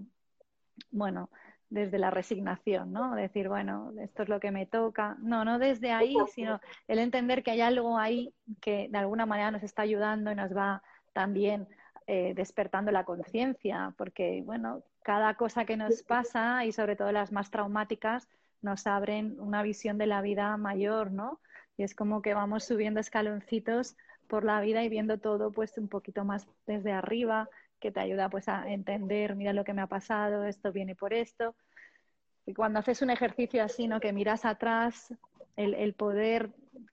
bueno, desde la resignación, ¿no? Decir, bueno, esto es lo que me toca. No, no desde ahí, sino el entender que hay algo ahí que de alguna manera nos está ayudando y nos va también eh, despertando la conciencia, porque, bueno, cada cosa que nos pasa y sobre todo las más traumáticas nos abren una visión de la vida mayor, ¿no? Y es como que vamos subiendo escaloncitos por la vida y viendo todo pues un poquito más desde arriba, que te ayuda pues a entender, mira lo que me ha pasado, esto viene por esto. Y cuando haces un ejercicio así, ¿no? Que miras atrás, el, poder,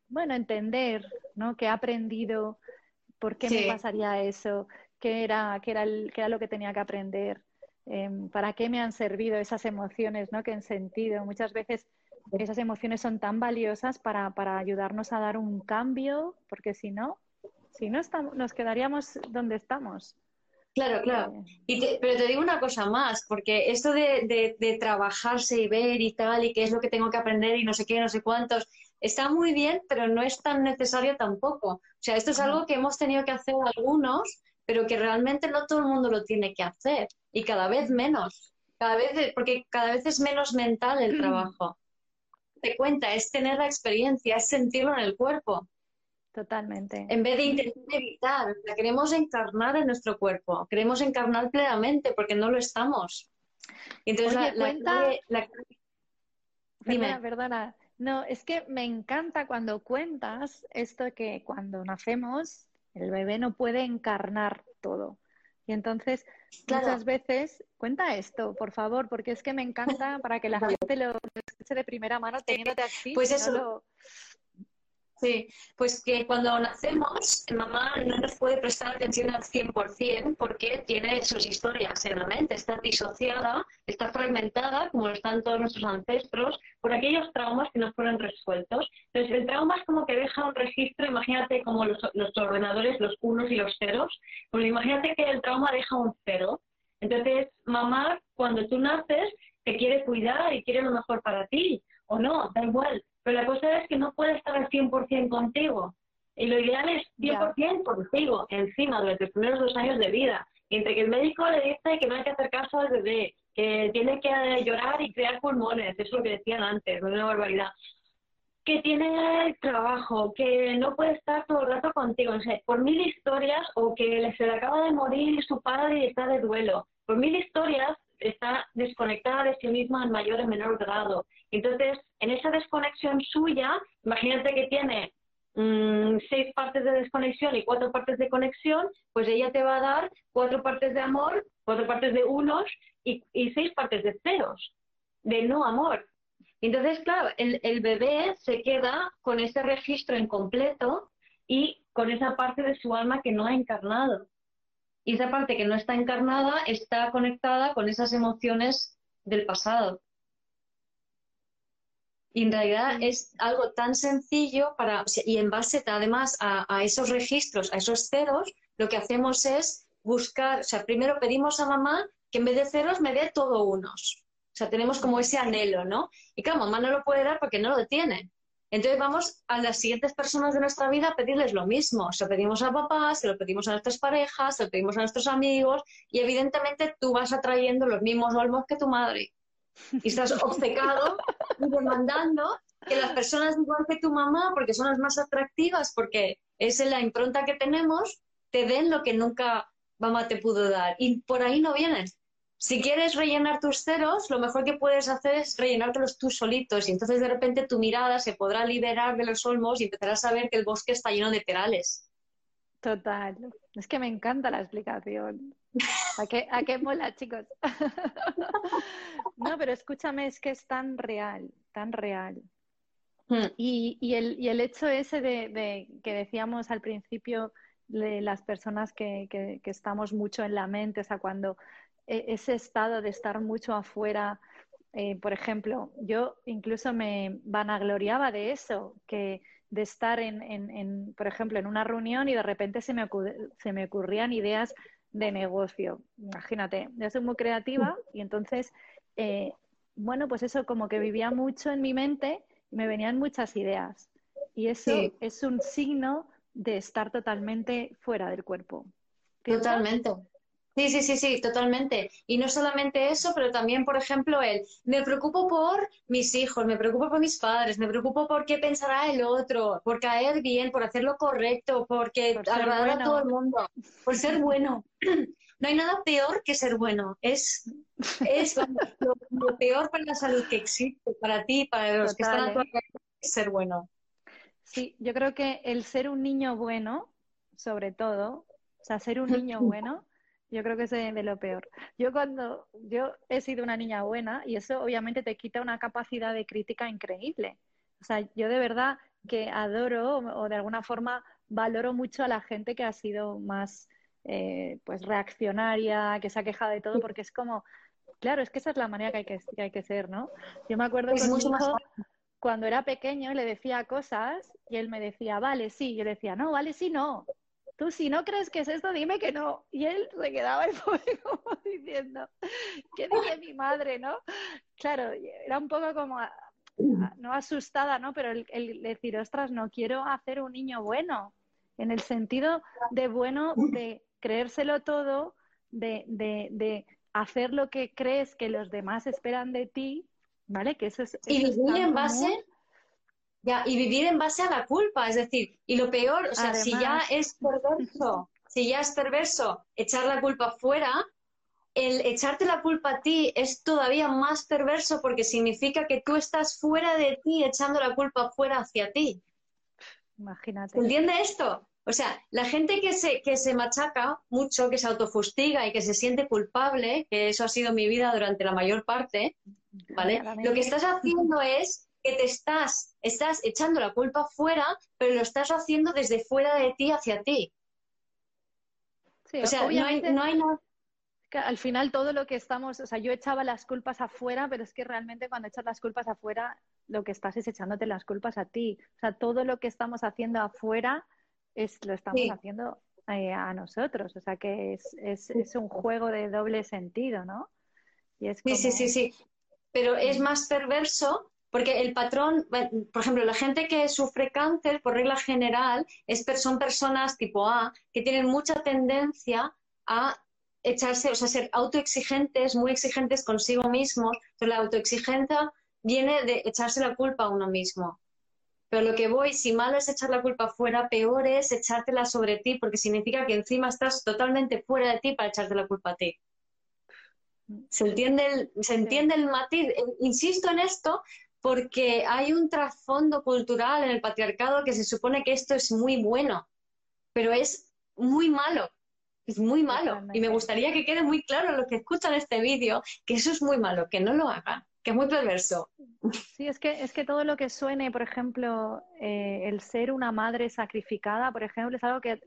bueno, entender, ¿no? Que he aprendido, por qué me pasaría eso, qué era, qué era, qué era lo que tenía que aprender, em, para qué me han servido esas emociones, ¿no? Que han sentido. Muchas veces esas emociones son tan valiosas para, para ayudarnos a dar un cambio, porque si no, si no estamos, nos quedaríamos donde estamos. Claro, claro. Y pero te digo una cosa más, porque esto de, de, trabajarse y ver y tal, y qué es lo que tengo que aprender y no sé qué, no sé cuántos, está muy bien, pero no es tan necesario tampoco. O sea, esto es algo que hemos tenido que hacer algunos, pero que realmente no todo el mundo lo tiene que hacer, y cada vez menos. Cada vez, porque cada vez es menos mental el trabajo. Cuenta, es tener la experiencia, es sentirlo en el cuerpo. Totalmente. En vez de intentar evitar, la queremos encarnar en nuestro cuerpo, queremos encarnar plenamente porque no lo estamos. entonces la, cuenta... Perdona, perdona. No, es que me encanta cuando cuentas esto que cuando nacemos el bebé no puede encarnar todo. Y entonces, muchas veces, cuenta esto, por favor, porque es que me encanta para que la gente lo escuche de primera mano teniéndote aquí. Pues eso. Sí, pues que cuando nacemos, mamá no nos puede prestar atención al 100% porque tiene sus historias en la mente, está disociada, está fragmentada, como están todos nuestros ancestros, por aquellos traumas que no fueron resueltos. Entonces, el trauma es como que deja un registro, imagínate como los, ordenadores, los unos y los ceros, pues imagínate que el trauma deja un cero. Entonces, mamá, cuando tú naces, te quiere cuidar y quiere lo mejor para ti, o no, da igual pero la cosa es que no puede estar al 100% contigo. Y lo ideal es 100% contigo, encima, durante los primeros dos años de vida. entre que el médico le dice que no hay que hacer caso al bebé, que tiene que llorar y crear pulmones, eso es lo que decían antes, no es una barbaridad. Que tiene trabajo, que no puede estar todo el rato contigo. O sea, por mil historias, o que se le acaba de morir su padre y está de duelo. Por mil historias, está desconectada de sí misma en mayor o menor grado. Entonces, en esa desconexión suya, imagínate que tiene mm, seis partes de desconexión y cuatro partes de conexión, pues ella te va a dar cuatro partes de amor, cuatro partes de unos y, seis partes de ceros, de no amor. Entonces, claro, el, el bebé se queda con ese registro incompleto y con esa parte de su alma que no ha encarnado. Y esa parte que no está encarnada está conectada con esas emociones del pasado. Y en realidad es algo tan sencillo para, y en base además a, esos registros, a esos ceros, lo que hacemos es buscar, o sea, primero pedimos a mamá que en vez de ceros me dé todo unos. O sea, tenemos como ese anhelo, ¿no? Y claro, mamá no lo puede dar porque no lo tiene. Entonces vamos a las siguientes personas de nuestra vida a pedirles lo mismo. Se lo pedimos a papá, se lo pedimos a nuestras parejas, se lo pedimos a nuestros amigos y evidentemente tú vas atrayendo los mismos olmos que tu madre. Y estás obcecado y demandando que las personas igual que tu mamá, porque son las más atractivas, porque es la impronta que tenemos, te den lo que nunca mamá te pudo dar. Y por ahí no vienes. Si quieres rellenar tus ceros, lo mejor que puedes hacer es rellenártelos tú solitos y entonces de repente tu mirada se podrá liberar de los olmos y empezarás a ver que el bosque está lleno de perales. Total. Es que me encanta la explicación. ¿A qué, a qué mola, chicos? no, pero escúchame, es que es tan real, tan real. Hmm. Y, el, hecho ese de, que decíamos al principio de las personas que, que, estamos mucho en la mente, o sea, cuando ese estado de estar mucho afuera. Eh, por ejemplo, yo incluso me vanagloriaba de eso, que de estar en, en, por ejemplo, en una reunión y de repente se me, se me ocurrían ideas de negocio. Imagínate, yo soy muy creativa y entonces, eh, bueno, pues eso como que vivía mucho en mi mente y me venían muchas ideas. Y eso es un signo de estar totalmente fuera del cuerpo. Totalmente. Sí, sí, sí, sí, totalmente. Y no solamente eso, pero también, por ejemplo, el me preocupo por mis hijos, me preocupo por mis padres, me preocupo por qué pensará el otro, por caer bien, por hacer lo correcto, porque agradar a todo el mundo, por ser bueno. No hay nada peor que ser bueno. Es, es lo, peor para la salud que existe, para ti, para los que están a tu alrededor, es ser bueno. Sí, yo creo que el ser un niño bueno, sobre todo, o sea, ser un niño bueno yo creo que es de, lo peor. Yo cuando yo he sido una niña buena y eso obviamente te quita una capacidad de crítica increíble. O sea, yo de verdad que adoro o de alguna forma valoro mucho a la gente que ha sido más eh, pues reaccionaria, que se ha quejado de todo, porque es como, claro, es que esa es la manera que hay que, hay que ser, ¿no? Yo me acuerdo que cuando era pequeño le decía cosas y él me decía, vale, sí, yo le decía, no, vale, sí, no. Tú si no crees que es esto, dime que no. Y él se quedaba el pobre como diciendo, ¿qué dice mi madre, no? Claro, era un poco como, no asustada, ¿no? Pero el, el decir, ostras, no quiero hacer un niño bueno, en el sentido de bueno, de creérselo todo, de, de, de hacer lo que crees que los demás esperan de ti, ¿vale? Que eso es... y vivir en base... Ya, y vivir en base a la culpa, es decir, y lo peor, o sea, si ya es perverso, si ya es perverso echar la culpa fuera, el echarte la culpa a ti es todavía más perverso porque significa que tú estás fuera de ti echando la culpa fuera hacia ti. Imagínate. ¿Entiende esto? O sea, la gente que se, que se machaca mucho, que se autofustiga y que se siente culpable, que eso ha sido mi vida durante la mayor parte, ¿vale? Lo que estás haciendo es que te estás, estás echando la culpa fuera, pero lo estás haciendo desde fuera de ti hacia ti. Sí, o sea, no hay, no hay al final todo lo que estamos, o sea, yo echaba las culpas afuera, pero es que realmente cuando echas las culpas afuera, lo que estás es echándote las culpas a ti. O sea, todo lo que estamos haciendo afuera es lo estamos haciendo eh, a nosotros. O sea que es, es, es, un juego de doble sentido, ¿no? Y es Sí, sí, sí, sí. Pero es más perverso porque el patrón, por ejemplo, la gente que sufre cáncer, por regla general, es, son personas tipo A que tienen mucha tendencia a echarse, o sea, ser autoexigentes, muy exigentes consigo mismos, pero la autoexigencia viene de echarse la culpa a uno mismo. Pero lo que voy, si malo es echar la culpa fuera, peor es echártela sobre ti, porque significa que encima estás totalmente fuera de ti para echarte la culpa a ti. ¿Se entiende el, ¿se entiende el matiz? Eh, insisto en esto porque hay un trasfondo cultural en el patriarcado que se supone que esto es muy bueno, pero es muy malo. Es muy malo. Y me gustaría que quede muy claro a los que escuchan este vídeo que eso es muy malo, que no lo hagan que es muy perverso. Sí, es que, es que todo lo que suene, por ejemplo, eh, el ser una madre sacrificada, por ejemplo, es algo que,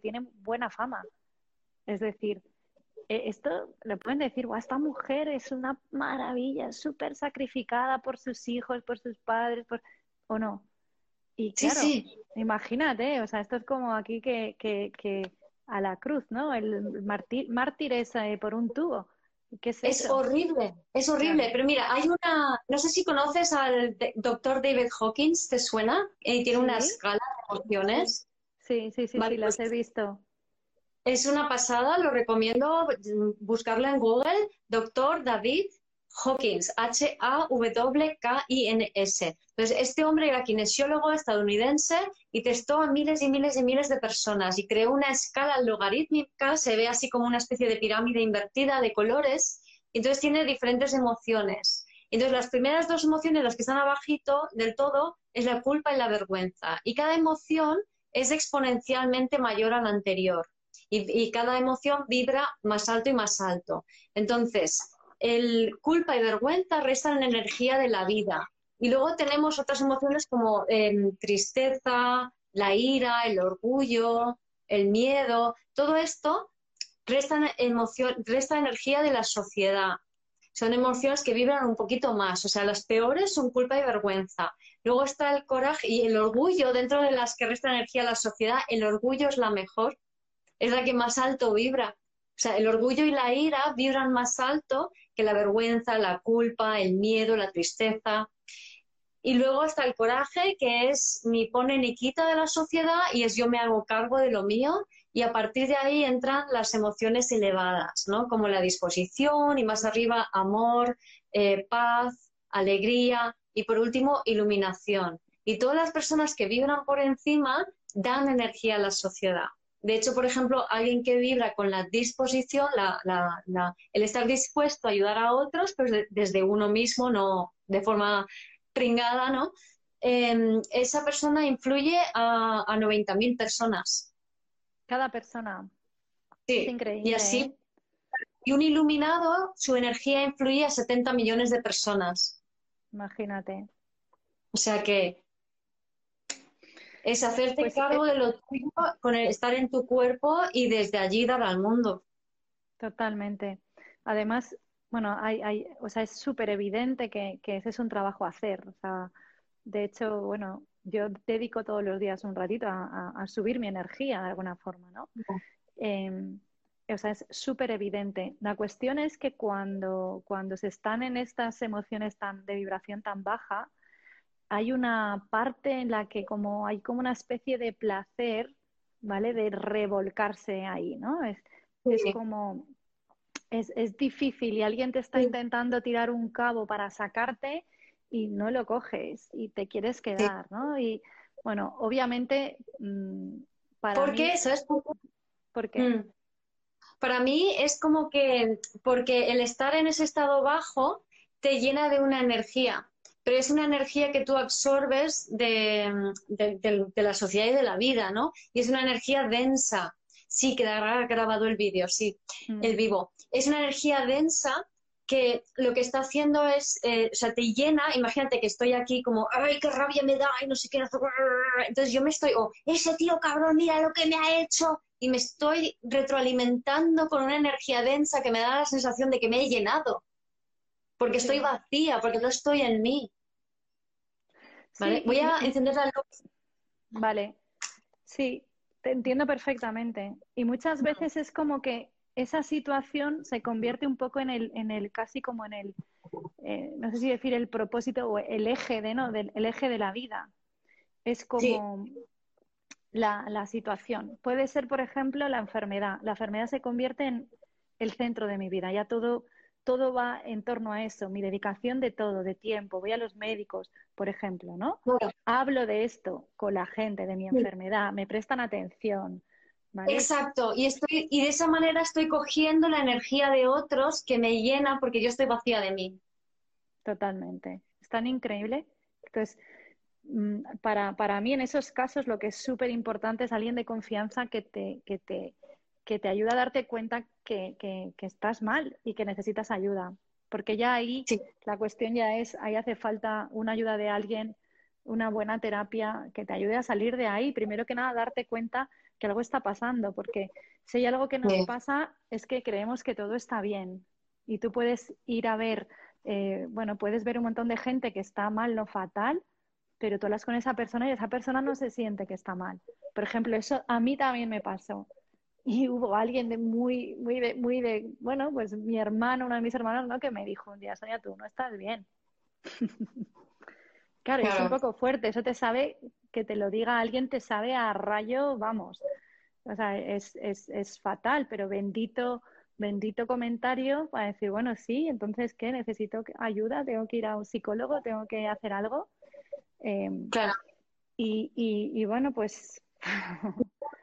tiene buena fama. Es decir, esto le pueden decir, esta mujer es una maravilla, súper sacrificada por sus hijos, por sus padres, por... o no. Y claro, sí, imagínate, o sea, esto es como aquí que, que, a la cruz, ¿no? El mártir, mártir es eh, por un tubo es, horrible, es horrible. Pero mira, hay una, no sé si conoces al doctor David Hawkins, ¿te suena? Eh, tiene una escala de emociones. Sí, sí, sí, sí, las pues he visto. Es una pasada, lo recomiendo buscarla en Google, doctor David Hawkins, H-A-W-K-I-N-S. Entonces, este hombre era kinesiólogo estadounidense y testó a miles y miles y miles de personas y creó una escala logarítmica, se ve así como una especie de pirámide invertida de colores, entonces tiene diferentes emociones. Entonces, las primeras dos emociones, las que están abajito del todo, es la culpa y la vergüenza. Y cada emoción es exponencialmente mayor a la anterior. Y, cada emoción vibra más alto y más alto. Entonces, el culpa y vergüenza restan energía de la vida. Y luego tenemos otras emociones como em, tristeza, la ira, el orgullo, el miedo. Todo esto resta, emoción, resta energía de la sociedad. Son emociones que vibran un poquito más. O sea, las peores son culpa y vergüenza. Luego está el coraje y el orgullo, dentro de las que resta energía a la sociedad, el orgullo es la mejor, es la que más alto vibra. O sea, el orgullo y la ira vibran más alto que la vergüenza, la culpa, el miedo, la tristeza. Y luego está el coraje, que es ni pone ni quita de la sociedad y es yo me hago cargo de lo mío. Y a partir de ahí entran las emociones elevadas, ¿no? Como la disposición y más arriba amor, eh, paz, alegría y por último iluminación. Y todas las personas que vibran por encima dan energía a la sociedad. De hecho, por ejemplo, alguien que vibra con la disposición, el estar dispuesto a ayudar a otros, pues desde uno mismo, no de forma pringada, ¿no? Em, esa persona influye a, a 90.000 personas. Cada persona. Sí, es increíble. Y así, ¿eh? y un iluminado, su energía influye a 70 millones de personas. Imagínate. O sea que es hacerte pues, cargo de lo tuyo, con estar en tu cuerpo y desde allí dar al mundo. Totalmente. Además, bueno, hay, hay, o sea, es súper evidente que, ese es un trabajo a hacer. O sea, De hecho, bueno, yo dedico todos los días un ratito a, subir mi energía de alguna forma, ¿no? Em, o sea, es súper evidente. La cuestión es que cuando, cuando se están en estas emociones tan, de vibración tan baja, hay una parte en la que como hay como una especie de placer, ¿vale? De revolcarse ahí, ¿no? Es, es como, es, es, difícil y alguien te está intentando tirar un cabo para sacarte y no lo coges y te quieres quedar, ¿no? Y bueno, obviamente mm, para ¿Por qué eso? ¿Es por... qué? Mm. Para mí es como que, porque el estar en ese estado bajo te llena de una energía, pero es una energía que tú absorbes de, la sociedad y de la vida, ¿no? Y es una energía densa. Sí, quedará grabado el vídeo, sí, el mm. vivo. Es una energía densa que lo que está haciendo es, eh, o sea, te llena, imagínate que estoy aquí como, ay, qué rabia me da, y no sé qué, entonces yo me estoy, oh, ese tío cabrón, mira lo que me ha hecho, y me estoy retroalimentando con una energía densa que me da la sensación de que me he llenado, porque estoy vacía, porque no estoy en mí. ¿Vale? Voy a encender la luz. Vale, sí, te entiendo perfectamente. Y muchas veces es como que esa situación se convierte un poco en el, en el casi como en el, eh, no sé si decir el propósito o el eje de, ¿no? Del, el eje de la vida. Es como la, la, situación. Puede ser, por ejemplo, la enfermedad. La enfermedad se convierte en el centro de mi vida. Ya todo, todo va en torno a eso, mi dedicación de todo, de tiempo. Voy a los médicos, por ejemplo, ¿no? Hablo de esto con la gente, de mi enfermedad, me prestan atención Exacto, y, estoy, y de esa manera estoy cogiendo la energía de otros que me llena porque yo estoy vacía de mí. Totalmente. Es tan increíble. Entonces, mm, para, para mí en esos casos lo que es súper importante es alguien de confianza que te, que te, que te ayuda a darte cuenta que, que, estás mal y que necesitas ayuda. Porque ya ahí la cuestión ya es, ahí hace falta una ayuda de alguien, una buena terapia que te ayude a salir de ahí. Primero que nada, darte cuenta que algo está pasando, porque si hay algo que nos pasa es que creemos que todo está bien y tú puedes ir a ver, eh, bueno, puedes ver un montón de gente que está mal, no fatal, pero tú hablas con esa persona y esa persona no se siente que está mal. Por ejemplo, eso a mí también me pasó. Y hubo alguien de muy, muy de, muy de, bueno, pues mi hermano, uno de mis hermanos, ¿no? Que me dijo un día, Sonia, tú no estás bien. claro, es un poco fuerte, eso te sabe que te lo diga alguien te sabe a rayo, vamos. O sea, es, es, es fatal, pero bendito, bendito comentario para decir, bueno, sí, entonces, ¿qué? ¿Necesito ayuda? ¿Tengo que ir a un psicólogo? ¿Tengo que hacer algo? Em, claro. Y, y, bueno, pues...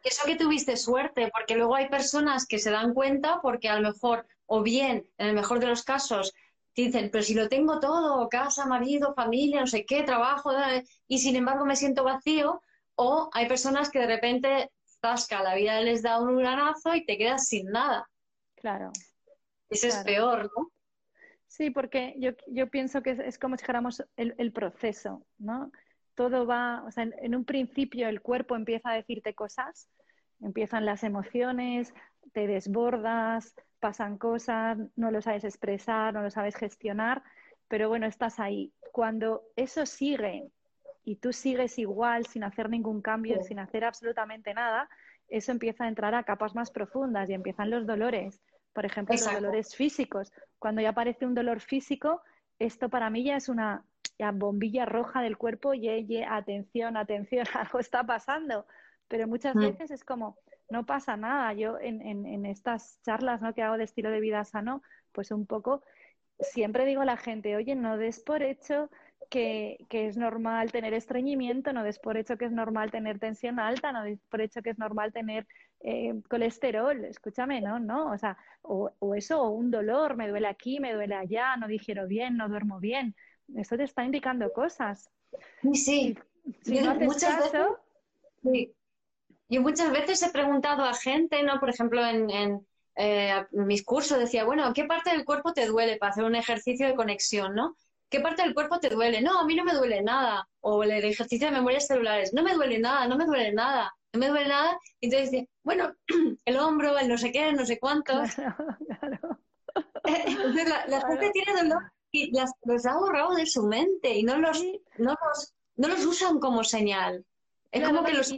Eso que tuviste suerte, porque luego hay personas que se dan cuenta porque a lo mejor, o bien, en el mejor de los casos, dicen, pero si lo tengo todo, casa, marido, familia, no sé qué, trabajo, y sin embargo me siento vacío, o hay personas que de repente, zasca, la vida les da un granazo y te quedas sin nada. Claro. Eso es peor, ¿no? Sí, porque yo, yo pienso que es, como si el, proceso, ¿no? Todo va, o sea, en un principio el cuerpo empieza a decirte cosas, empiezan las emociones, te desbordas, pasan cosas, no lo sabes expresar, no lo sabes gestionar, pero bueno, estás ahí. Cuando eso sigue y tú sigues igual, sin hacer ningún cambio, sin hacer absolutamente nada, eso empieza a entrar a capas más profundas y empiezan los dolores. Por ejemplo, los dolores físicos. Cuando ya aparece un dolor físico, esto para mí ya es una bombilla roja del cuerpo y, atención, atención, algo está pasando. Pero muchas mm. veces es como, no pasa nada. Yo en, en, estas charlas ¿no? que hago de estilo de vida sano, pues un poco siempre digo a la gente, oye, no des por hecho que, es normal tener estreñimiento, no des por hecho que es normal tener tensión alta, no des por hecho que es normal tener eh, colesterol, escúchame, no, no, o sea, o, o, eso, o un dolor, me duele aquí, me duele allá, no digiero bien, no duermo bien. Eso te está indicando cosas. Sí, Si, no haces sí. Yo muchas veces he preguntado a gente, ¿no? Por ejemplo, en, eh, mis cursos decía, bueno, ¿qué parte del cuerpo te duele para hacer un ejercicio de conexión, ¿no? ¿Qué parte del cuerpo te duele? No, a mí no me duele nada. O el ejercicio de memorias celulares, no me duele nada, no me duele nada, no me duele nada. Y entonces dice, bueno, el hombro, el no sé qué, no sé cuántos. Entonces la, gente tiene dolor y las, los ha borrado de su mente y no los, no los no los usan como señal. Es como que los...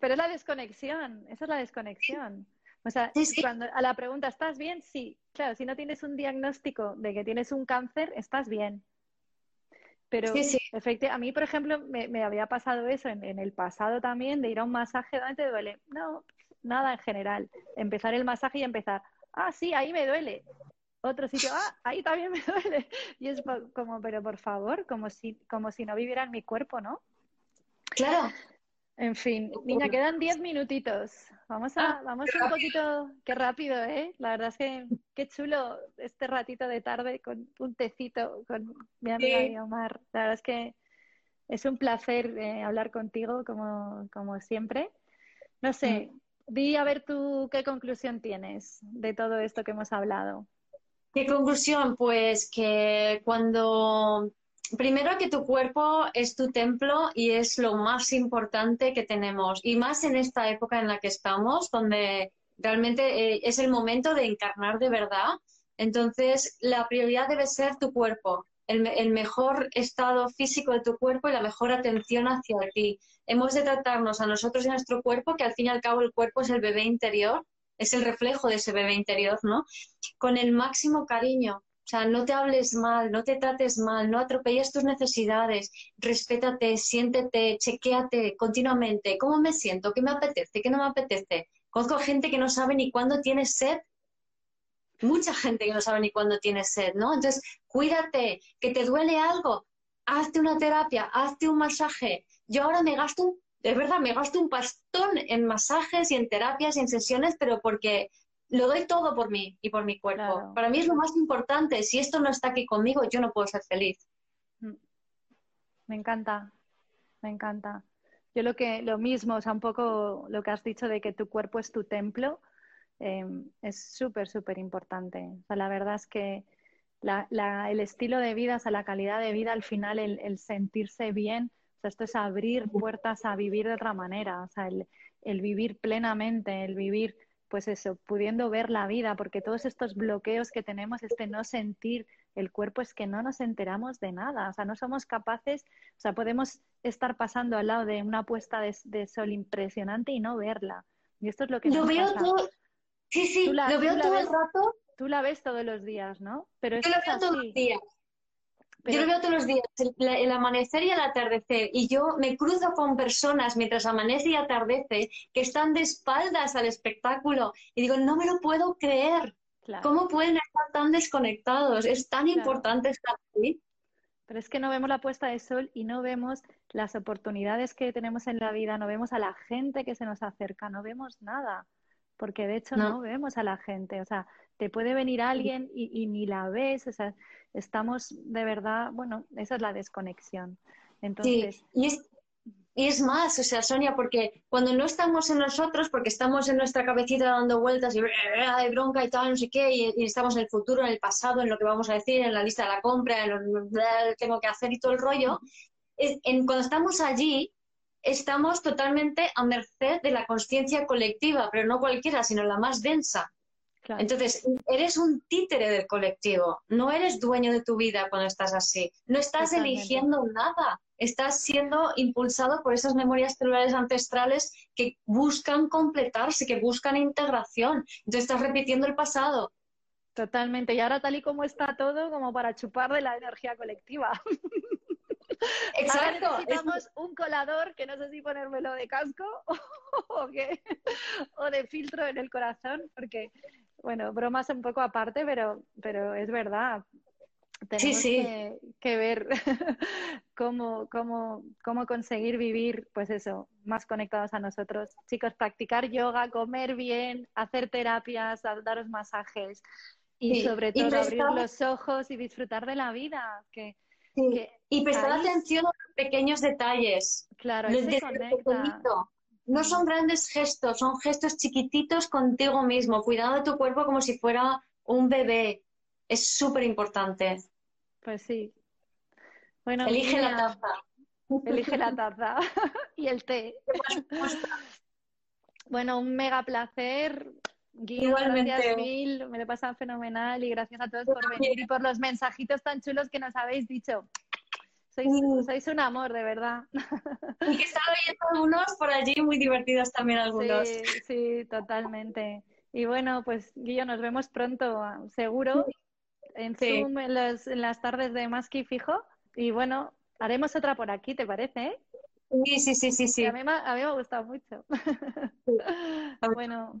Pero es la desconexión, esa es la desconexión. O sea, cuando a la pregunta, ¿estás bien? Sí, claro, si no tienes un diagnóstico de que tienes un cáncer, estás bien. Pero efectivamente, a mí, por ejemplo, me, había pasado eso en, el pasado también, de ir a un masaje, ¿dónde te duele? No, nada en general. Empezar el masaje y empezar, ah, sí, ahí me duele. Otro sitio, ah, ahí también me duele. Y es como, pero por favor, como si, como si no viviera en mi cuerpo, ¿no? Claro. En fin, niña, quedan diez minutitos. Vamos a, ah, vamos un poquito, qué rápido, ¿eh? La verdad es que qué chulo este ratito de tarde con un tecito con mi amiga Omar. La verdad es que es un placer eh, hablar contigo como, como siempre. No sé, mm. di a ver tú qué conclusión tienes de todo esto que hemos hablado. ¿Qué conclusión? Pues que cuando primero que tu cuerpo es tu templo y es lo más importante que tenemos. Y más en esta época en la que estamos, donde realmente eh, es el momento de encarnar de verdad. Entonces, la prioridad debe ser tu cuerpo, el, el, mejor estado físico de tu cuerpo y la mejor atención hacia ti. Hemos de tratarnos a nosotros y a nuestro cuerpo, que al fin y al cabo el cuerpo es el bebé interior, es el reflejo de ese bebé interior, ¿no? Con el máximo cariño, o sea, no te hables mal, no te trates mal, no atropelles tus necesidades, respétate, siéntete, chequéate continuamente. ¿Cómo me siento? ¿Qué me apetece? ¿Qué no me apetece? Conozco gente que no sabe ni cuándo tiene sed. Mucha gente que no sabe ni cuándo tiene sed, ¿no? Entonces, cuídate, que te duele algo, hazte una terapia, hazte un masaje. Yo ahora me gasto un, de verdad, me gasto un pastón en masajes y en terapias y en sesiones, pero porque lo doy todo por mí y por mi cuerpo. Para mí es lo más importante. Si esto no está aquí conmigo, yo no puedo ser feliz. Mm. Me encanta, me encanta. Yo lo que, lo mismo, o sea, un poco lo que has dicho de que tu cuerpo es tu templo, em, es súper, súper importante. O sea, la verdad es que el estilo de vida, o sea, la calidad de vida, al final, el, sentirse bien, sea, esto es abrir puertas a vivir de otra manera, o sea, el, el vivir plenamente, el vivir pues eso, pudiendo ver la vida, porque todos estos bloqueos que tenemos, este no sentir el cuerpo, es que no nos enteramos de nada, o sea, no somos capaces, o sea, podemos estar pasando al lado de una puesta de, sol impresionante y no verla. Y esto es lo que lo veo Todo... Sí, sí, lo veo todo el rato. Tú la ves todos los días, ¿no? Pero Yo lo veo todos los días. Yo lo veo todos los días, el, amanecer y el atardecer, y yo me cruzo con personas mientras amanece y atardece que están de espaldas al espectáculo y digo, no me lo puedo creer. ¿Cómo pueden estar tan desconectados? Es tan importante estar aquí. Pero es que no vemos la puesta de sol y no vemos las oportunidades que tenemos en la vida, no vemos a la gente que se nos acerca, no vemos nada, porque de hecho no, vemos a la gente. O sea, te puede venir alguien y, y ni la ves, o sea, estamos de verdad, bueno, esa es la desconexión. Entonces, sí, y es, y es más, o sea, Sonia, porque cuando no estamos en nosotros, porque estamos en nuestra cabecita dando vueltas y de bronca y tal, no sé qué, y, estamos en el futuro, en el pasado, en lo que vamos a decir, en la lista de la compra, en lo que tengo que hacer y todo el rollo, en, cuando estamos allí, estamos totalmente a merced de la conciencia colectiva, pero no cualquiera, sino la más densa. Entonces, eres un títere del colectivo, no eres dueño de tu vida cuando estás así, no estás eligiendo nada, estás siendo impulsado por esas memorias celulares ancestrales que buscan completarse, que buscan integración. Entonces, estás repitiendo el pasado. Totalmente, y ahora tal y como está todo, como para chupar de la energía colectiva. Exacto. Ahora necesitamos un colador que no sé si ponérmelo de casco o, o de filtro en el corazón, porque bueno, bromas un poco aparte, pero, pero es verdad. Tenemos Que, ver cómo, cómo, cómo conseguir vivir, pues eso, más conectados a nosotros. Chicos, practicar yoga, comer bien, hacer terapias, daros masajes y sobre todo abrir los ojos y disfrutar de la vida. Que, y prestar atención a los pequeños detalles. Claro, se no son grandes gestos, son gestos chiquititos contigo mismo, cuidando de tu cuerpo como si fuera un bebé. Es súper importante. Pues sí. Bueno, elige la taza. Elige la taza y el té. bueno, un mega placer. Guido, gracias mil, me lo he pasado fenomenal y gracias a todos por venir y por los mensajitos tan chulos que nos habéis dicho. sois, un amor, de verdad. Y que estado viendo algunos por allí muy divertidos también algunos. Sí, sí, totalmente. Y bueno, pues Guillo, nos vemos pronto, seguro, en Zoom, en, en, las tardes de Maski fijo. Y bueno, haremos otra por aquí, ¿te parece? Sí, sí, sí, sí. sí. A, mí, me ha gustado mucho. bueno,